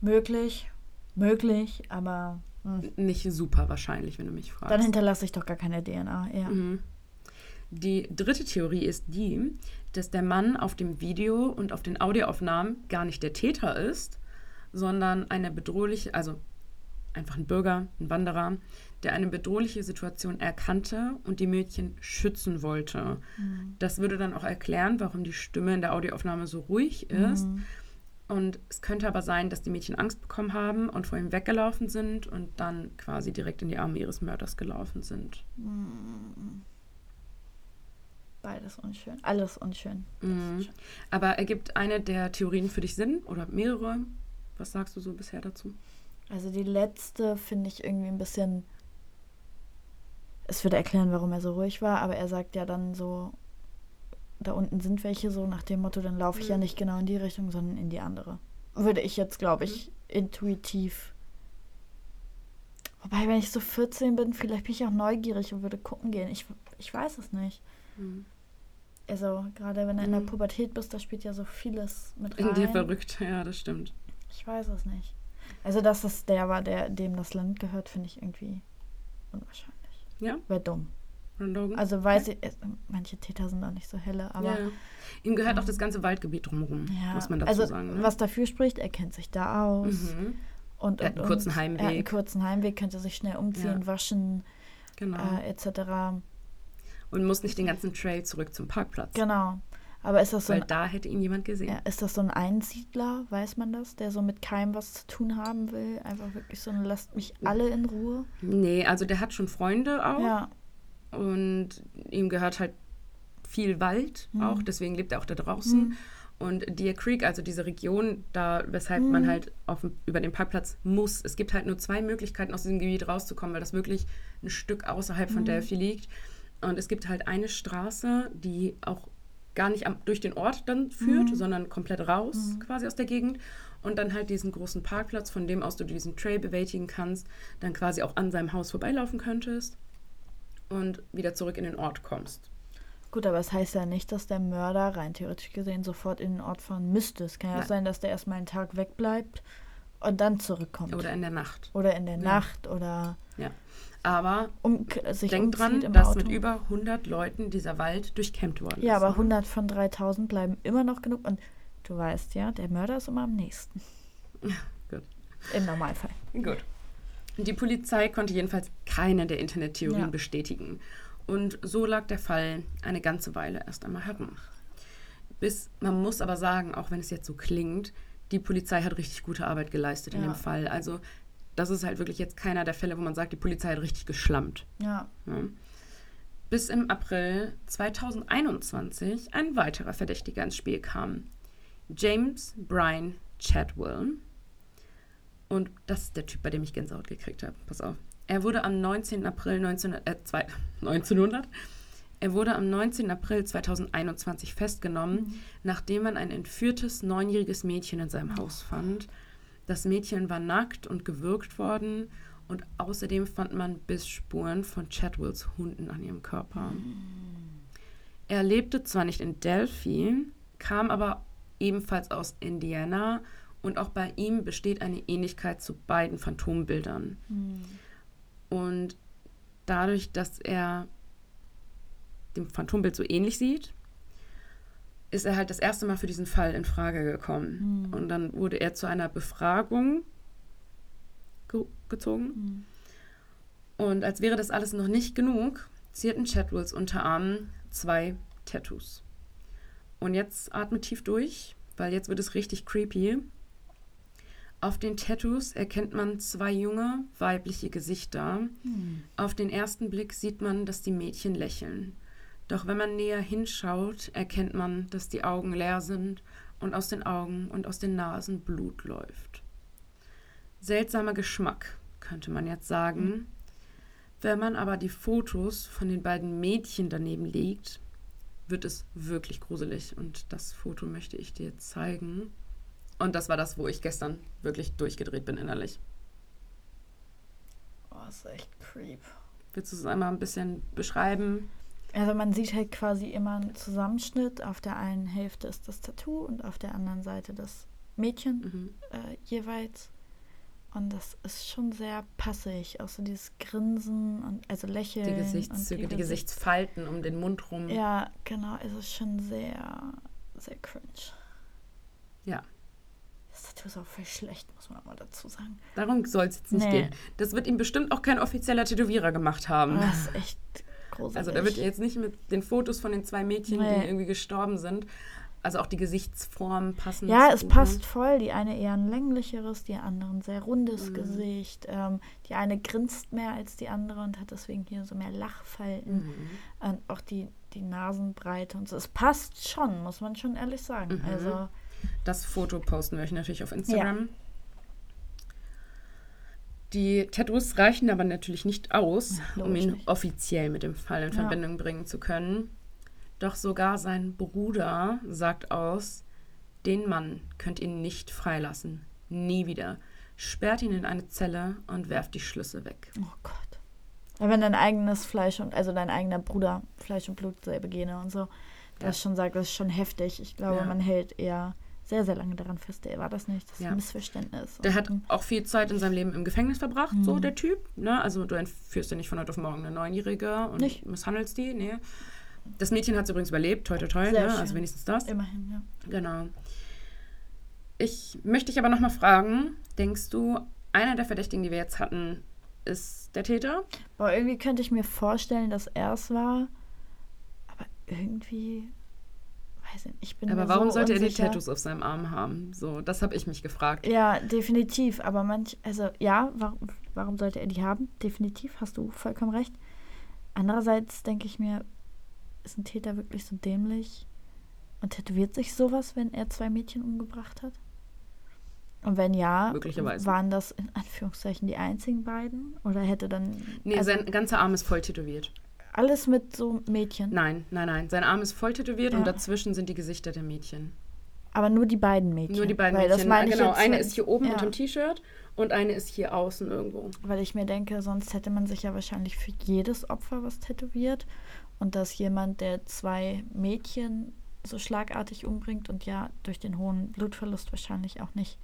Möglich, möglich, aber hm. Nicht super wahrscheinlich, wenn du mich fragst. dann hinterlasse ich doch gar keine DNA. Ja. Mhm. Die dritte Theorie ist die, dass der Mann auf dem Video und auf den Audioaufnahmen gar nicht der Täter ist, sondern eine bedrohliche, also einfach ein Bürger, ein Wanderer, der eine bedrohliche Situation erkannte und die Mädchen schützen wollte. Das würde dann auch erklären, warum die Stimme in der Audioaufnahme so ruhig ist. Und es könnte aber sein, dass die Mädchen Angst bekommen haben und vor ihm weggelaufen sind und dann quasi direkt in die Arme ihres Mörders gelaufen sind. Beides unschön. Alles unschön. Mhm. Aber ergibt eine der Theorien für dich Sinn oder mehrere? Was sagst du so bisher dazu? Also die letzte finde ich irgendwie ein bisschen. Es würde erklären, warum er so ruhig war, aber er sagt ja dann so, da unten sind welche so nach dem Motto, dann laufe ich ja Mhm. nicht genau in die Richtung, sondern in die andere. Würde ich jetzt, glaube ich, Mhm. intuitiv. Wobei, wenn ich so 14 bin, vielleicht bin ich auch neugierig und würde gucken gehen. Ich, ich weiß es nicht. Also, gerade wenn du in der Mhm. Pubertät bist, da spielt ja so vieles mit rein. In dir verrückt, ja, das stimmt. Ich weiß es nicht. Also, dass es der war, der, dem das Land gehört, finde ich irgendwie unwahrscheinlich. Ja, Wäre dumm. Logan. Also weiß ich, manche Täter sind auch nicht so helle, aber ja. Ihm gehört auch das ganze Waldgebiet drumherum, ja, muss man dazu also sagen. Ne? was dafür spricht, er kennt sich da aus Mhm. und, Er hat einen kurzen und. Er hat einen Heimweg. kurzen Heimweg, könnte sich schnell umziehen, Ja. waschen Genau. äh, etc. Und muss nicht den ganzen Trail zurück zum Parkplatz. Genau. Aber ist das so Weil ein, da hätte ihn jemand gesehen. ja, ist das so ein Einsiedler, weiß man das, der so mit keinem was zu tun haben will? Einfach wirklich so ein lasst mich alle in Ruhe. Nee, also der hat schon Freunde auch. Ja. Und ihm gehört halt viel Wald Mhm. auch, deswegen lebt er auch da draußen. Und Deer Creek, also diese Region, da weshalb man Mhm. halt auf, über den Parkplatz muss. Es gibt halt nur zwei Möglichkeiten, aus diesem Gebiet rauszukommen, weil das wirklich ein Stück außerhalb Mhm. von Delphi liegt. Und es gibt halt eine Straße, die auch gar nicht am, durch den Ort dann führt, Mhm. sondern komplett raus quasi aus der Gegend. Und dann halt diesen großen Parkplatz, von dem aus du diesen Trail bewältigen kannst, dann quasi auch an seinem Haus vorbeilaufen könntest und wieder zurück in den Ort kommst. Gut, aber es heißt ja nicht, dass der Mörder rein theoretisch gesehen sofort in den Ort fahren müsste. Es kann ja auch sein, dass der erstmal einen Tag wegbleibt und dann zurückkommt. Oder in der Nacht. Oder in der Nacht oder Aber um, sich denk dran, dass Auto. mit über 100 Leuten dieser Wald durchkämmt worden ja, ist. aber ne? 100 von 3000 bleiben immer noch genug. Und du weißt ja, der Mörder ist immer am nächsten. Gut. Im Normalfall. Gut. Die Polizei konnte jedenfalls keine der Internettheorien Ja. bestätigen. Und so lag der Fall eine ganze Weile erst einmal herum. Bis, man muss aber sagen, auch wenn es jetzt so klingt, die Polizei hat richtig gute Arbeit geleistet in Ja. dem Fall. Also das ist halt wirklich jetzt keiner der Fälle, wo man sagt, die Polizei hat richtig geschlammt. Ja. Ja. Bis im April 2021 ein weiterer Verdächtiger ins Spiel kam. James Brian Chadwell. Und das ist der Typ, bei dem ich Gänsehaut gekriegt habe. Pass auf. Er wurde am 19. April 1900, äh, zwei, 1900 er wurde am 19. April 2021 festgenommen, nachdem man ein entführtes neunjähriges Mädchen in seinem Haus fand. Das Mädchen war nackt und gewürgt worden und außerdem fand man Bissspuren von Chadwells Hunden an ihrem Körper. Er lebte zwar nicht in Delphi, kam aber ebenfalls aus Indiana und auch bei ihm besteht eine Ähnlichkeit zu beiden Phantombildern. Und dadurch, dass er dem Phantombild so ähnlich sieht, ist er halt das erste Mal für diesen Fall in Frage gekommen. Und dann wurde er zu einer Befragung ge gezogen. Und als wäre das alles noch nicht genug, zierten Chadwells Unterarm zwei Tattoos. Und jetzt atme tief durch, weil jetzt wird es richtig creepy. Auf den Tattoos erkennt man zwei junge weibliche Gesichter. Auf den ersten Blick sieht man, dass die Mädchen lächeln. Doch wenn man näher hinschaut, erkennt man, dass die Augen leer sind und aus den Augen und aus den Nasen Blut läuft. Seltsamer Geschmack, könnte man jetzt sagen. Wenn man aber die Fotos von den beiden Mädchen daneben legt, wird es wirklich gruselig. Und das Foto möchte ich dir zeigen. Und das war das, wo ich gestern wirklich durchgedreht bin innerlich. Oh, ist echt creep. Willst du es einmal ein bisschen beschreiben? Also man sieht halt quasi immer einen Zusammenschnitt. Auf der einen Hälfte ist das Tattoo und auf der anderen Seite das Mädchen Mhm. äh, jeweils. Und das ist schon sehr passig. Auch so dieses Grinsen und also Lächeln. Die Gesichtszüge, und die, Gesichtsfalten um den Mund rum. Ja, genau. Es ist schon sehr, sehr cringe. Ja. Das Tattoo ist auch voll schlecht, muss man auch mal dazu sagen. Darum soll es jetzt nicht Nee. gehen. Das wird ihm bestimmt auch kein offizieller Tätowierer gemacht haben. Das ist echt gruselig. Also da wird jetzt nicht mit den Fotos von den zwei Mädchen, Nee. die irgendwie gestorben sind, also auch die Gesichtsformen passen. Ja, es so, passt ne? voll. Die eine eher ein länglicheres, die andere ein sehr rundes Mhm. Gesicht. Ähm, die eine grinst mehr als die andere und hat deswegen hier so mehr Lachfalten. Mhm. Und auch die, die Nasenbreite und so. Es passt schon, muss man schon ehrlich sagen. Mhm. Also, Das Foto posten wir euch natürlich auf Instagram. Die Tattoos reichen aber natürlich nicht aus, Ja, um ihn nicht. offiziell mit dem Fall in Ja. Verbindung bringen zu können. Doch sogar sein Bruder sagt aus, den Mann könnt ihr nicht freilassen. Nie wieder. Sperrt ihn in eine Zelle und werft die Schlüssel weg. oh Gott. Ja, Wenn dein eigenes Fleisch und, also dein eigener Bruder Fleisch und Blut selbe Gene und so, das Ja. schon sagt, das ist schon heftig. Ich glaube, Ja. man hält eher sehr, sehr lange daran fest. Der war das nicht. Das ist Ja. ein Missverständnis. Der hat auch viel Zeit in seinem Leben im Gefängnis verbracht, so Mhm. der Typ. Ne? Also du entführst ja nicht von heute auf morgen eine Neunjährige und Nicht. misshandelst die. Nee. Das Mädchen hat es übrigens überlebt, toi toi toi, ne? schön. also wenigstens das. immerhin, ja. Genau. Ich möchte dich aber nochmal fragen, denkst du, einer der Verdächtigen, die wir jetzt hatten, ist der Täter? Boah, irgendwie könnte ich mir vorstellen, dass er es war. Aber irgendwie. Weiß nicht. Ich bin aber warum so sollte er die unsicher. Tattoos auf seinem Arm haben? So, das habe ich mich gefragt. Ja, definitiv. Aber manch. Also, ja, warum, warum sollte er die haben? Definitiv, hast du vollkommen recht. Andererseits denke ich mir, ist ein Täter wirklich so dämlich und tätowiert sich sowas, wenn er zwei Mädchen umgebracht hat? Und wenn ja, waren das in Anführungszeichen die einzigen beiden? Oder hätte dann Nee, also sein ganzer Arm ist voll tätowiert. Alles mit so Mädchen? Nein, nein, nein. Sein Arm ist voll tätowiert Ja. und dazwischen sind die Gesichter der Mädchen. Aber nur die beiden Mädchen. Nur die beiden weil Mädchen. Das meine ich genau, jetzt, eine ist hier oben ja, unterm T-Shirt und eine ist hier außen irgendwo. Weil ich mir denke, sonst hätte man sich ja wahrscheinlich für jedes Opfer was tätowiert. Und dass jemand, der zwei Mädchen so schlagartig umbringt und ja durch den hohen Blutverlust wahrscheinlich auch nicht.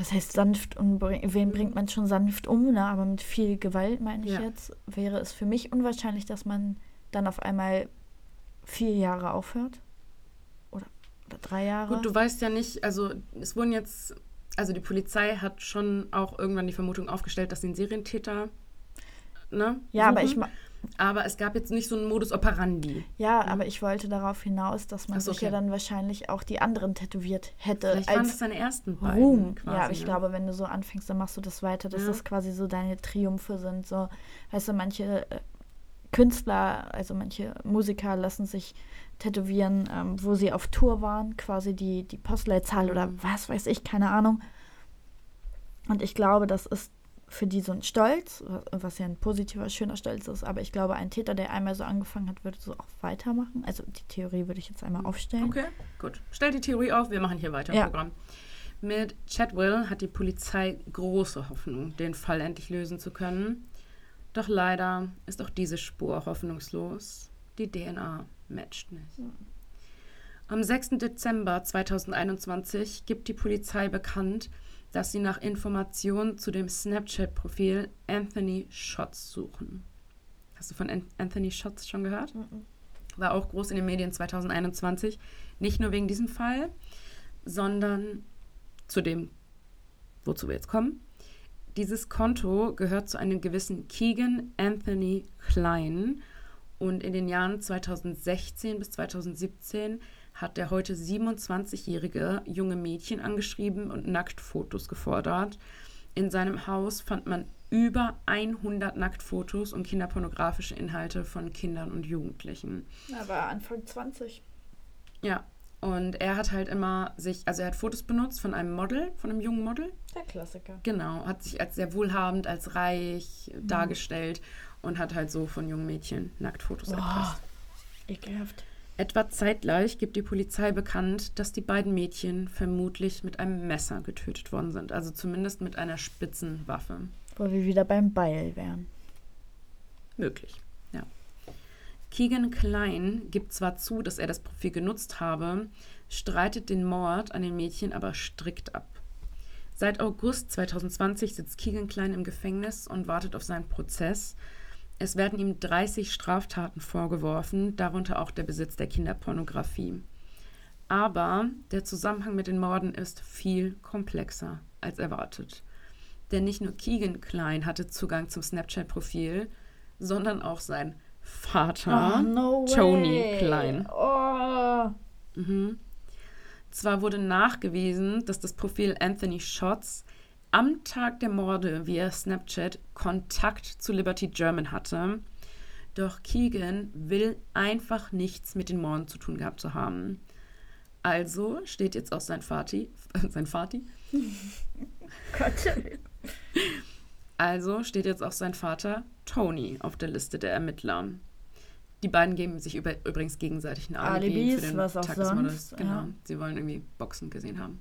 Was heißt sanft umbringen? Wen bringt man schon sanft um, ne? Aber mit viel Gewalt, meine ich Ja. jetzt, wäre es für mich unwahrscheinlich, dass man dann auf einmal vier Jahre aufhört. Oder, oder drei Jahre. Gut, du weißt ja nicht, also es wurden jetzt, also die Polizei hat schon auch irgendwann die Vermutung aufgestellt, dass sie einen Serientäter, ne? ja, aber ich suchen. ma- Aber es gab jetzt nicht so einen Modus operandi. Ja, aber ich wollte darauf hinaus, dass man so, sich ja dann wahrscheinlich auch die anderen tätowiert hätte Vielleicht waren das als seine ersten beiden Ruhm. quasi. ja, aber ich ne? glaube, wenn du so anfängst, dann machst du das weiter, dass Ja. das quasi so deine Triumphe sind. So, weißt du, manche äh, Künstler, also manche Musiker lassen sich tätowieren, ähm, wo sie auf Tour waren, quasi die, die Postleitzahl oder Mhm. was weiß ich, keine Ahnung. Und ich glaube, das ist für die so ein Stolz, was ja ein positiver, schöner Stolz ist. Aber ich glaube, ein Täter, der einmal so angefangen hat, würde so auch weitermachen. Also die Theorie würde ich jetzt einmal aufstellen. Okay, gut. Stell die Theorie auf, wir machen hier weiter Ja. im Programm. Mit Chadwell hat die Polizei große Hoffnung, den Fall endlich lösen zu können. Doch leider ist auch diese Spur hoffnungslos. Die DNA matcht nicht. Am 6. Dezember 2021 gibt die Polizei bekannt, dass sie nach Informationen zu dem Snapchat-Profil Anthony Shots suchen. Hast du von An Anthony Shots schon gehört? War auch groß in den Medien 2021. Nicht nur wegen diesem Fall, sondern zu dem, wozu wir jetzt kommen. Dieses Konto gehört zu einem gewissen Keegan Anthony Klein. Und in den Jahren 2016 bis 2017 hat der heute 27-jährige junge Mädchen angeschrieben und Nacktfotos gefordert. In seinem Haus fand man über 100 Nacktfotos und kinderpornografische Inhalte von Kindern und Jugendlichen. Aber Anfang 20. Ja, und er hat halt immer sich, also er hat Fotos benutzt von einem Model, von einem jungen Model. Der Klassiker. Genau, hat sich als sehr wohlhabend, als reich dargestellt und hat halt so von jungen Mädchen Nacktfotos Boah. erpresst. Ekelhaft. Etwa zeitgleich gibt die Polizei bekannt, dass die beiden Mädchen vermutlich mit einem Messer getötet worden sind. Also zumindest mit einer spitzen Waffe. Wo wir wieder beim Beil wären. Möglich, ja. Keegan Klein gibt zwar zu, dass er das Profil genutzt habe, streitet den Mord an den Mädchen aber strikt ab. Seit August 2020 sitzt Keegan Klein im Gefängnis und wartet auf seinen Prozess. Es werden ihm 30 Straftaten vorgeworfen, darunter auch der Besitz der Kinderpornografie. Aber der Zusammenhang mit den Morden ist viel komplexer als erwartet. Denn nicht nur Keegan Klein hatte Zugang zum Snapchat-Profil, sondern auch sein Vater, Oh, no. Tony Klein. Oh. Mhm. Zwar wurde nachgewiesen, dass das Profil Anthony Shots am Tag der Morde via Snapchat Kontakt zu Liberty German hatte, doch Keegan will einfach nichts mit den Morden zu tun gehabt zu haben. Also steht jetzt auch sein Vati, sein Vati, Gott. also steht jetzt auch sein Vater Tony auf der Liste der Ermittler. Die beiden geben sich über, übrigens gegenseitig ein Alibi Alibis, für den was auch Tag sonst, Genau, ja. sie wollen irgendwie Boxen gesehen haben.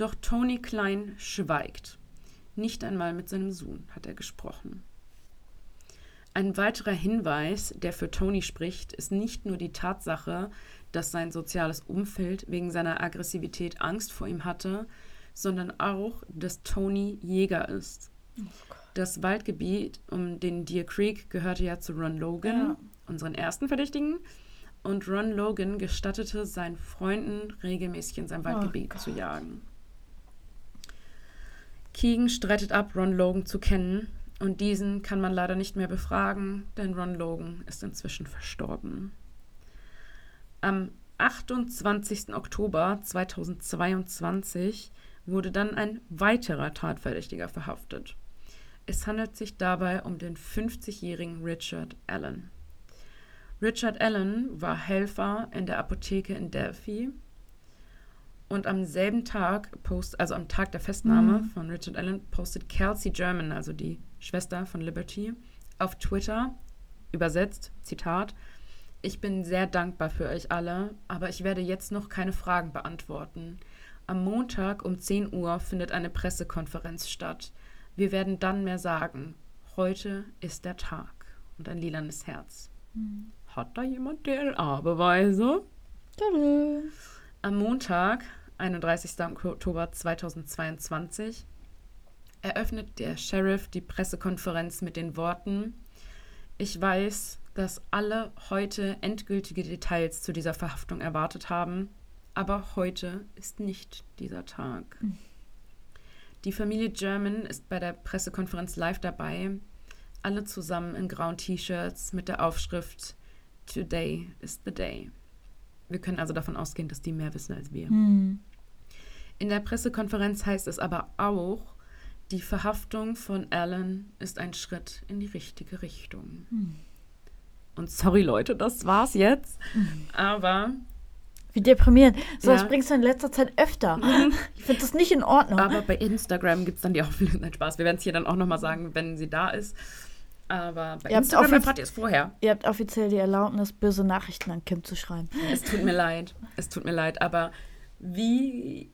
Doch Tony Klein schweigt. Nicht einmal mit seinem Sohn hat er gesprochen. Ein weiterer Hinweis, der für Tony spricht, ist nicht nur die Tatsache, dass sein soziales Umfeld wegen seiner Aggressivität Angst vor ihm hatte, sondern auch, dass Tony Jäger ist. Das Waldgebiet um den Deer Creek gehörte ja zu Ron Logan, Ja. unseren ersten Verdächtigen. Und Ron Logan gestattete seinen Freunden regelmäßig in sein Waldgebiet zu jagen. Keegan streitet ab, Ron Logan zu kennen. Und diesen kann man leider nicht mehr befragen, denn Ron Logan ist inzwischen verstorben. Am 28. Oktober 2022 wurde dann ein weiterer Tatverdächtiger verhaftet. Es handelt sich dabei um den 50-jährigen Richard Allen. Richard Allen war Helfer in der Apotheke in Delphi und am selben Tag, post, also am Tag der Festnahme von Richard Allen, postet Kelsey German, also die Schwester von Liberty, auf Twitter, übersetzt, Zitat, Ich bin sehr dankbar für euch alle, aber ich werde jetzt noch keine Fragen beantworten. Am Montag um 10 Uhr findet eine Pressekonferenz statt. Wir werden dann mehr sagen. Heute ist der Tag. Und ein lilanes Herz. Hm. Hat da jemand DNA-Beweise? Tudu. Am Montag, 31. Oktober 2022, eröffnet der Sheriff die Pressekonferenz mit den Worten, ich weiß, dass alle heute endgültige Details zu dieser Verhaftung erwartet haben, aber heute ist nicht dieser Tag. Die Familie German ist bei der Pressekonferenz live dabei, alle zusammen in grauen T-Shirts mit der Aufschrift Today is the day. Wir können also davon ausgehen, dass die mehr wissen als wir. Hm. In der Pressekonferenz heißt es aber auch, die Verhaftung von Alan ist ein Schritt in die richtige Richtung. Und sorry Leute, das war's jetzt. Aber, Wie deprimierend. So was Ja. bringst du in letzter Zeit öfter. Ich finde das nicht in Ordnung. aber bei Instagram gibt es dann die Auflösung. Nein, Spaß. Wir werden es hier dann auch nochmal sagen, wenn sie da ist. Aber bei Ihr habt Instagram erfahrt ihr es vorher. Ihr habt offiziell die Erlaubnis, böse Nachrichten an Kim zu schreiben. Es tut mir leid. Es tut mir leid. Aber wie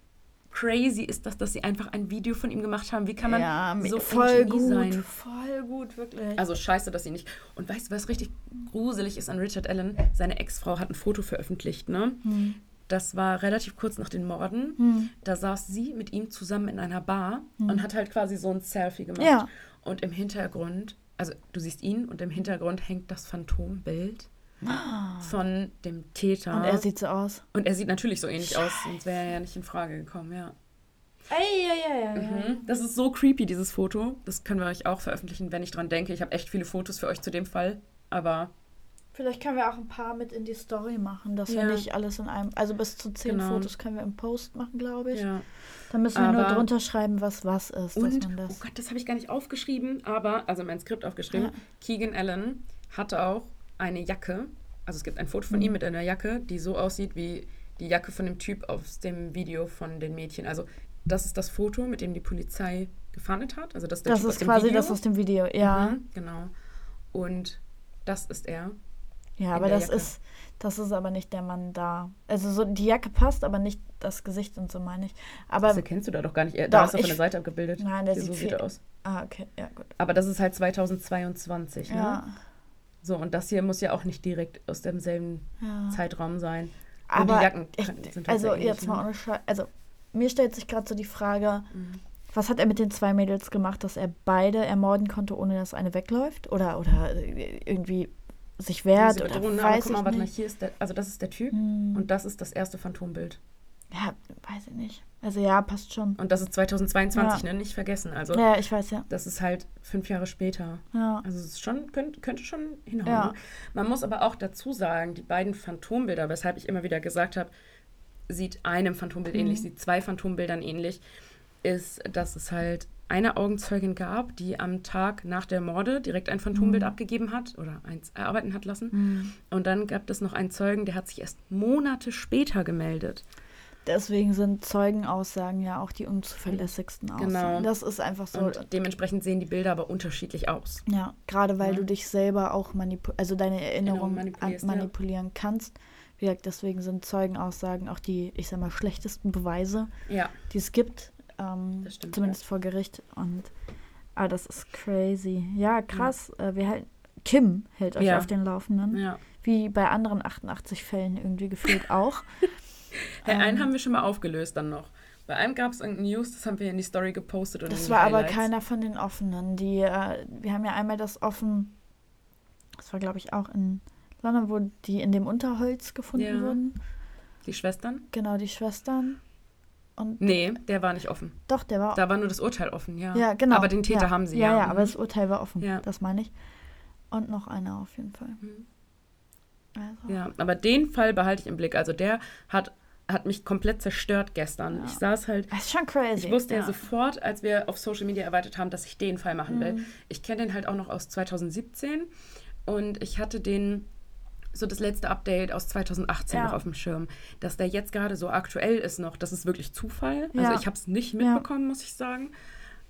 crazy ist das, dass sie einfach ein Video von ihm gemacht haben? Wie kann man ja, so voll gut. sein? Voll gut, wirklich. Also scheiße, dass sie nicht. Und weißt du, was richtig gruselig ist an Richard Allen? Seine Ex-Frau hat ein Foto veröffentlicht, ne? Hm. Das war relativ kurz nach den Morden. Da saß sie mit ihm zusammen in einer Bar und hat halt quasi so ein Selfie gemacht. Hm. Ja. Und im Hintergrund, also du siehst ihn und im Hintergrund hängt das Phantombild von dem Täter. Und er sieht so aus. Und er sieht natürlich so ähnlich aus, sonst wäre er ja nicht in Frage gekommen, ja. Eieieiei. Mhm. Das ist so creepy, dieses Foto. Das können wir euch auch veröffentlichen, wenn ich dran denke. Ich habe echt viele Fotos für euch zu dem Fall. Aber Vielleicht können wir auch ein paar mit in die Story machen, dass wir Ja. nicht alles in einem. Also bis zu zehn Genau. Fotos können wir im Post machen, glaube ich. ja. Dann müssen wir nur Aber- drunter schreiben, was was ist, dass Und, oh. Gott, das habe ich gar nicht aufgeschrieben, aber, also mein Skript aufgeschrieben. Ja. Keegan Allen hatte auch eine Jacke. Also es gibt ein Foto von Mhm. ihm mit einer Jacke, die so aussieht wie die Jacke von dem Typ aus dem Video von den Mädchen. Also das ist das Foto, mit dem die Polizei gefahndet hat. Also das ist der das Typ aus ist dem quasi Video. das aus dem Video, ja. Mhm, genau. Und das ist er. Ja, aber das Jacke. ist, das ist aber nicht der Mann da. Also so die Jacke passt, aber nicht das Gesicht und so meine ich. Aber Das erkennst du da doch gar nicht. Da Doch, ist er von der Seite abgebildet. Nein, der sieht so sieht aus. ah, okay, ja gut. Aber das ist halt 2022, ne? Ja, So, und das hier muss ja auch nicht direkt aus demselben ja. Zeitraum sein. Und Aber die Jacken ich, sind halt also ähnlich, jetzt mal ne? ohne Scheiß, also mir stellt sich gerade so die Frage, Mhm. was hat er mit den zwei Mädels gemacht, dass er beide ermorden konnte, ohne dass eine wegläuft oder oder irgendwie sich wehrt oder Bedrohung, aber weiß guck mal, ich warte mal, nicht. hier ist der, also das ist der Typ Hm, und das ist das erste Phantombild. Ja, weiß ich nicht. Also ja, passt schon. Und das ist 2022, Ja. ne? Nicht vergessen. Also Ja, ich weiß ja. das ist halt fünf Jahre später. Ja. Also es ist schon, könnte, könnte schon hinhauen. Ja. Man muss aber auch dazu sagen, die beiden Phantombilder, weshalb ich immer wieder gesagt habe, sieht einem Phantombild Mhm. ähnlich, sieht zwei Phantombildern ähnlich, ist, dass es halt eine Augenzeugin gab, die am Tag nach der Morde direkt ein Phantombild Mhm. abgegeben hat oder eins erarbeiten hat lassen. Und dann gab es noch einen Zeugen, der hat sich erst Monate später gemeldet. Deswegen sind Zeugenaussagen ja auch die unzuverlässigsten Aussagen. Genau. Das ist einfach so. Und dementsprechend sehen die Bilder aber unterschiedlich aus. Ja, gerade weil Ja. du dich selber auch manipu also deine Erinnerung Erinnerung manipulierst, an- ja. manipulieren kannst. Wie gesagt, deswegen sind Zeugenaussagen auch die, ich sag mal, schlechtesten Beweise, Ja, die es gibt. Ähm, Das stimmt, zumindest vor Gericht. Und ah, das ist crazy. Ja, krass. Äh, wir halten, Kim hält euch auf den Laufenden. ja. Wie bei anderen 88 Fällen irgendwie gefühlt auch. Hey, Ähm. einen haben wir schon mal aufgelöst dann noch. Bei einem gab es irgendein News, das haben wir in die Story gepostet. Und Das war aber Highlights. keiner von den offenen. Die, äh, wir haben ja einmal das offen, das war glaube ich auch in London, wo die in dem Unterholz gefunden Ja. wurden. Die Schwestern? Genau, die Schwestern. Und Nee, der war nicht offen. doch, der war. Da war nur das Urteil offen, ja. ja, genau. Aber den Täter ja. haben sie, ja. ja. Ja, Mhm. aber das Urteil war offen. Ja. Das meine ich. Und noch einer auf jeden Fall. Mhm. Also, Ja, aber den Fall behalte ich im Blick. Also der hat, hat mich komplett zerstört gestern. Ja. Ich saß halt, Das ist schon crazy. ich wusste ja. ja sofort, als wir auf Social Media erweitert haben, dass ich den Fall machen will. Mhm. Ich kenne den halt auch noch aus 2017 und ich hatte den so das letzte Update aus 2018 Ja. noch auf dem Schirm. Dass der jetzt gerade so aktuell ist noch, das ist wirklich Zufall. Also ich habe es nicht mitbekommen, muss ich sagen.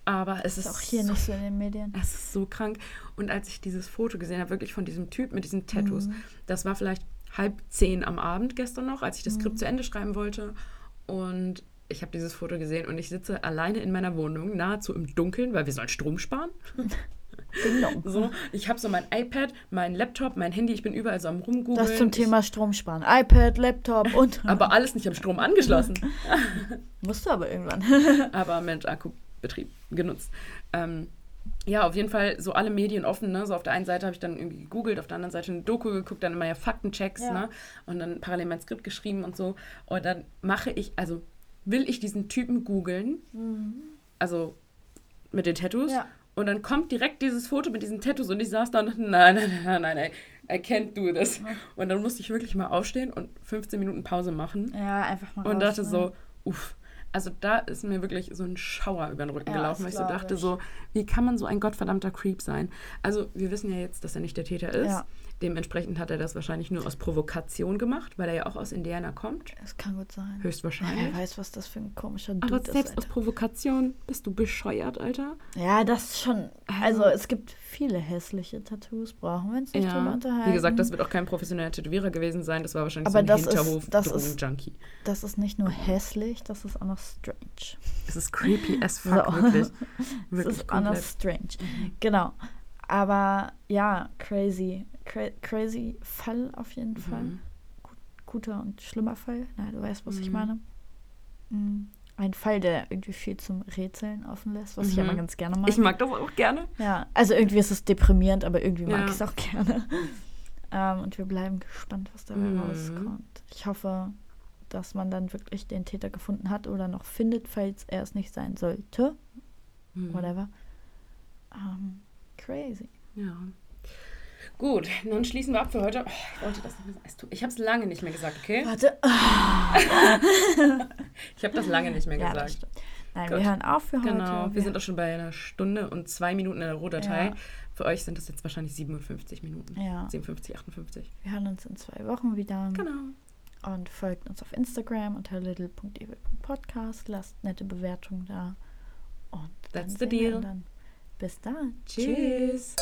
Aber es ist, Ist auch hier so, nicht so in den Medien. es ist so krank. Und als ich dieses Foto gesehen habe, wirklich von diesem Typ mit diesen Tattoos, Mhm. das war vielleicht halb zehn am Abend gestern noch, als ich das Mhm. Skript zu Ende schreiben wollte. Und ich habe dieses Foto gesehen und ich sitze alleine in meiner Wohnung, nahezu im Dunkeln, weil wir sollen Strom sparen. Dong. So, ich habe so mein iPad, mein Laptop, mein Handy, ich bin überall so am rumgoogeln. Das zum Ich- Thema Strom sparen. iPad, Laptop und. Aber alles nicht am Strom angeschlossen. Musst du aber irgendwann. aber Mensch, Akkubetrieb genutzt. Ähm, ja, auf jeden Fall so alle Medien offen. Ne? So auf der einen Seite habe ich dann irgendwie gegoogelt, auf der anderen Seite eine Doku geguckt, dann immer ja Faktenchecks Ja. Ne? und dann parallel mein Skript geschrieben und so. Und dann mache ich, also will ich diesen Typen googeln, also mit den Tattoos. Ja. Und dann kommt direkt dieses Foto mit diesen Tattoos und ich saß da und dachte, nein, nein, nein, nein, nein, I can't do this. Und dann musste ich wirklich mal aufstehen und 15 Minuten Pause machen Ja, einfach mal. und raus, dachte ne? so, uff. Also da ist mir wirklich so ein Schauer über den Rücken Ja, gelaufen, weil ich so dachte ich. so, wie kann man so ein gottverdammter Creep sein? Also wir wissen ja jetzt, dass er nicht der Täter ist. Ja. Dementsprechend hat er das wahrscheinlich nur aus Provokation gemacht, weil er ja auch aus Indiana kommt. Das kann gut sein. Höchstwahrscheinlich. Wer weiß, was das für ein komischer Dude Aber ist. selbst aus Alter. Provokation bist du bescheuert, Alter. Ja, das schon. Also, es gibt viele hässliche Tattoos, brauchen wir uns nicht drüber Ja. unterhalten. Wie gesagt, das wird auch kein professioneller Tätowierer gewesen sein. Das war wahrscheinlich Aber so ein das ist- Hinterhof das ist- Drogenjunkie. das ist nicht nur hässlich, das ist auch noch strange. Es ist creepy as fuck, So. wirklich. Das Wirklich ist auch noch strange. Genau. Aber ja, crazy. Cra crazy Fall auf jeden Fall. Mhm. Guter und schlimmer Fall. Na, du weißt, was ich Mhm. meine. Mhm. Ein Fall, der irgendwie viel zum Rätseln offen lässt, was ich Mhm. immer ganz gerne mag. Ich mag das auch gerne. Ja, also irgendwie ist es deprimierend, aber irgendwie mag Ja. ich es auch gerne. ähm, und wir bleiben gespannt, was dabei Mhm. rauskommt. Ich hoffe, dass man dann wirklich den Täter gefunden hat oder noch findet, falls er es nicht sein sollte. Mhm. Whatever. Ähm, crazy. Ja. Gut, dann schließen wir ab für heute. Oh, ich wollte das nicht mehr sagen. Ich habe es lange nicht mehr gesagt, okay? Warte. Ich habe das lange nicht mehr Ja, gesagt. Nein, Gut. wir hören auf für heute. Genau, wir sind auch schon bei einer Stunde und zwei Minuten in der Rohdatei. Ja. Für euch sind das jetzt wahrscheinlich 57 Minuten. Ja. 57, 58. wir hören uns in zwei Wochen wieder. Genau. Und folgt uns auf Instagram unter little.evil.podcast. Lasst nette Bewertungen da. Und That's the wir deal. Dann. Bis dann. Tschüss.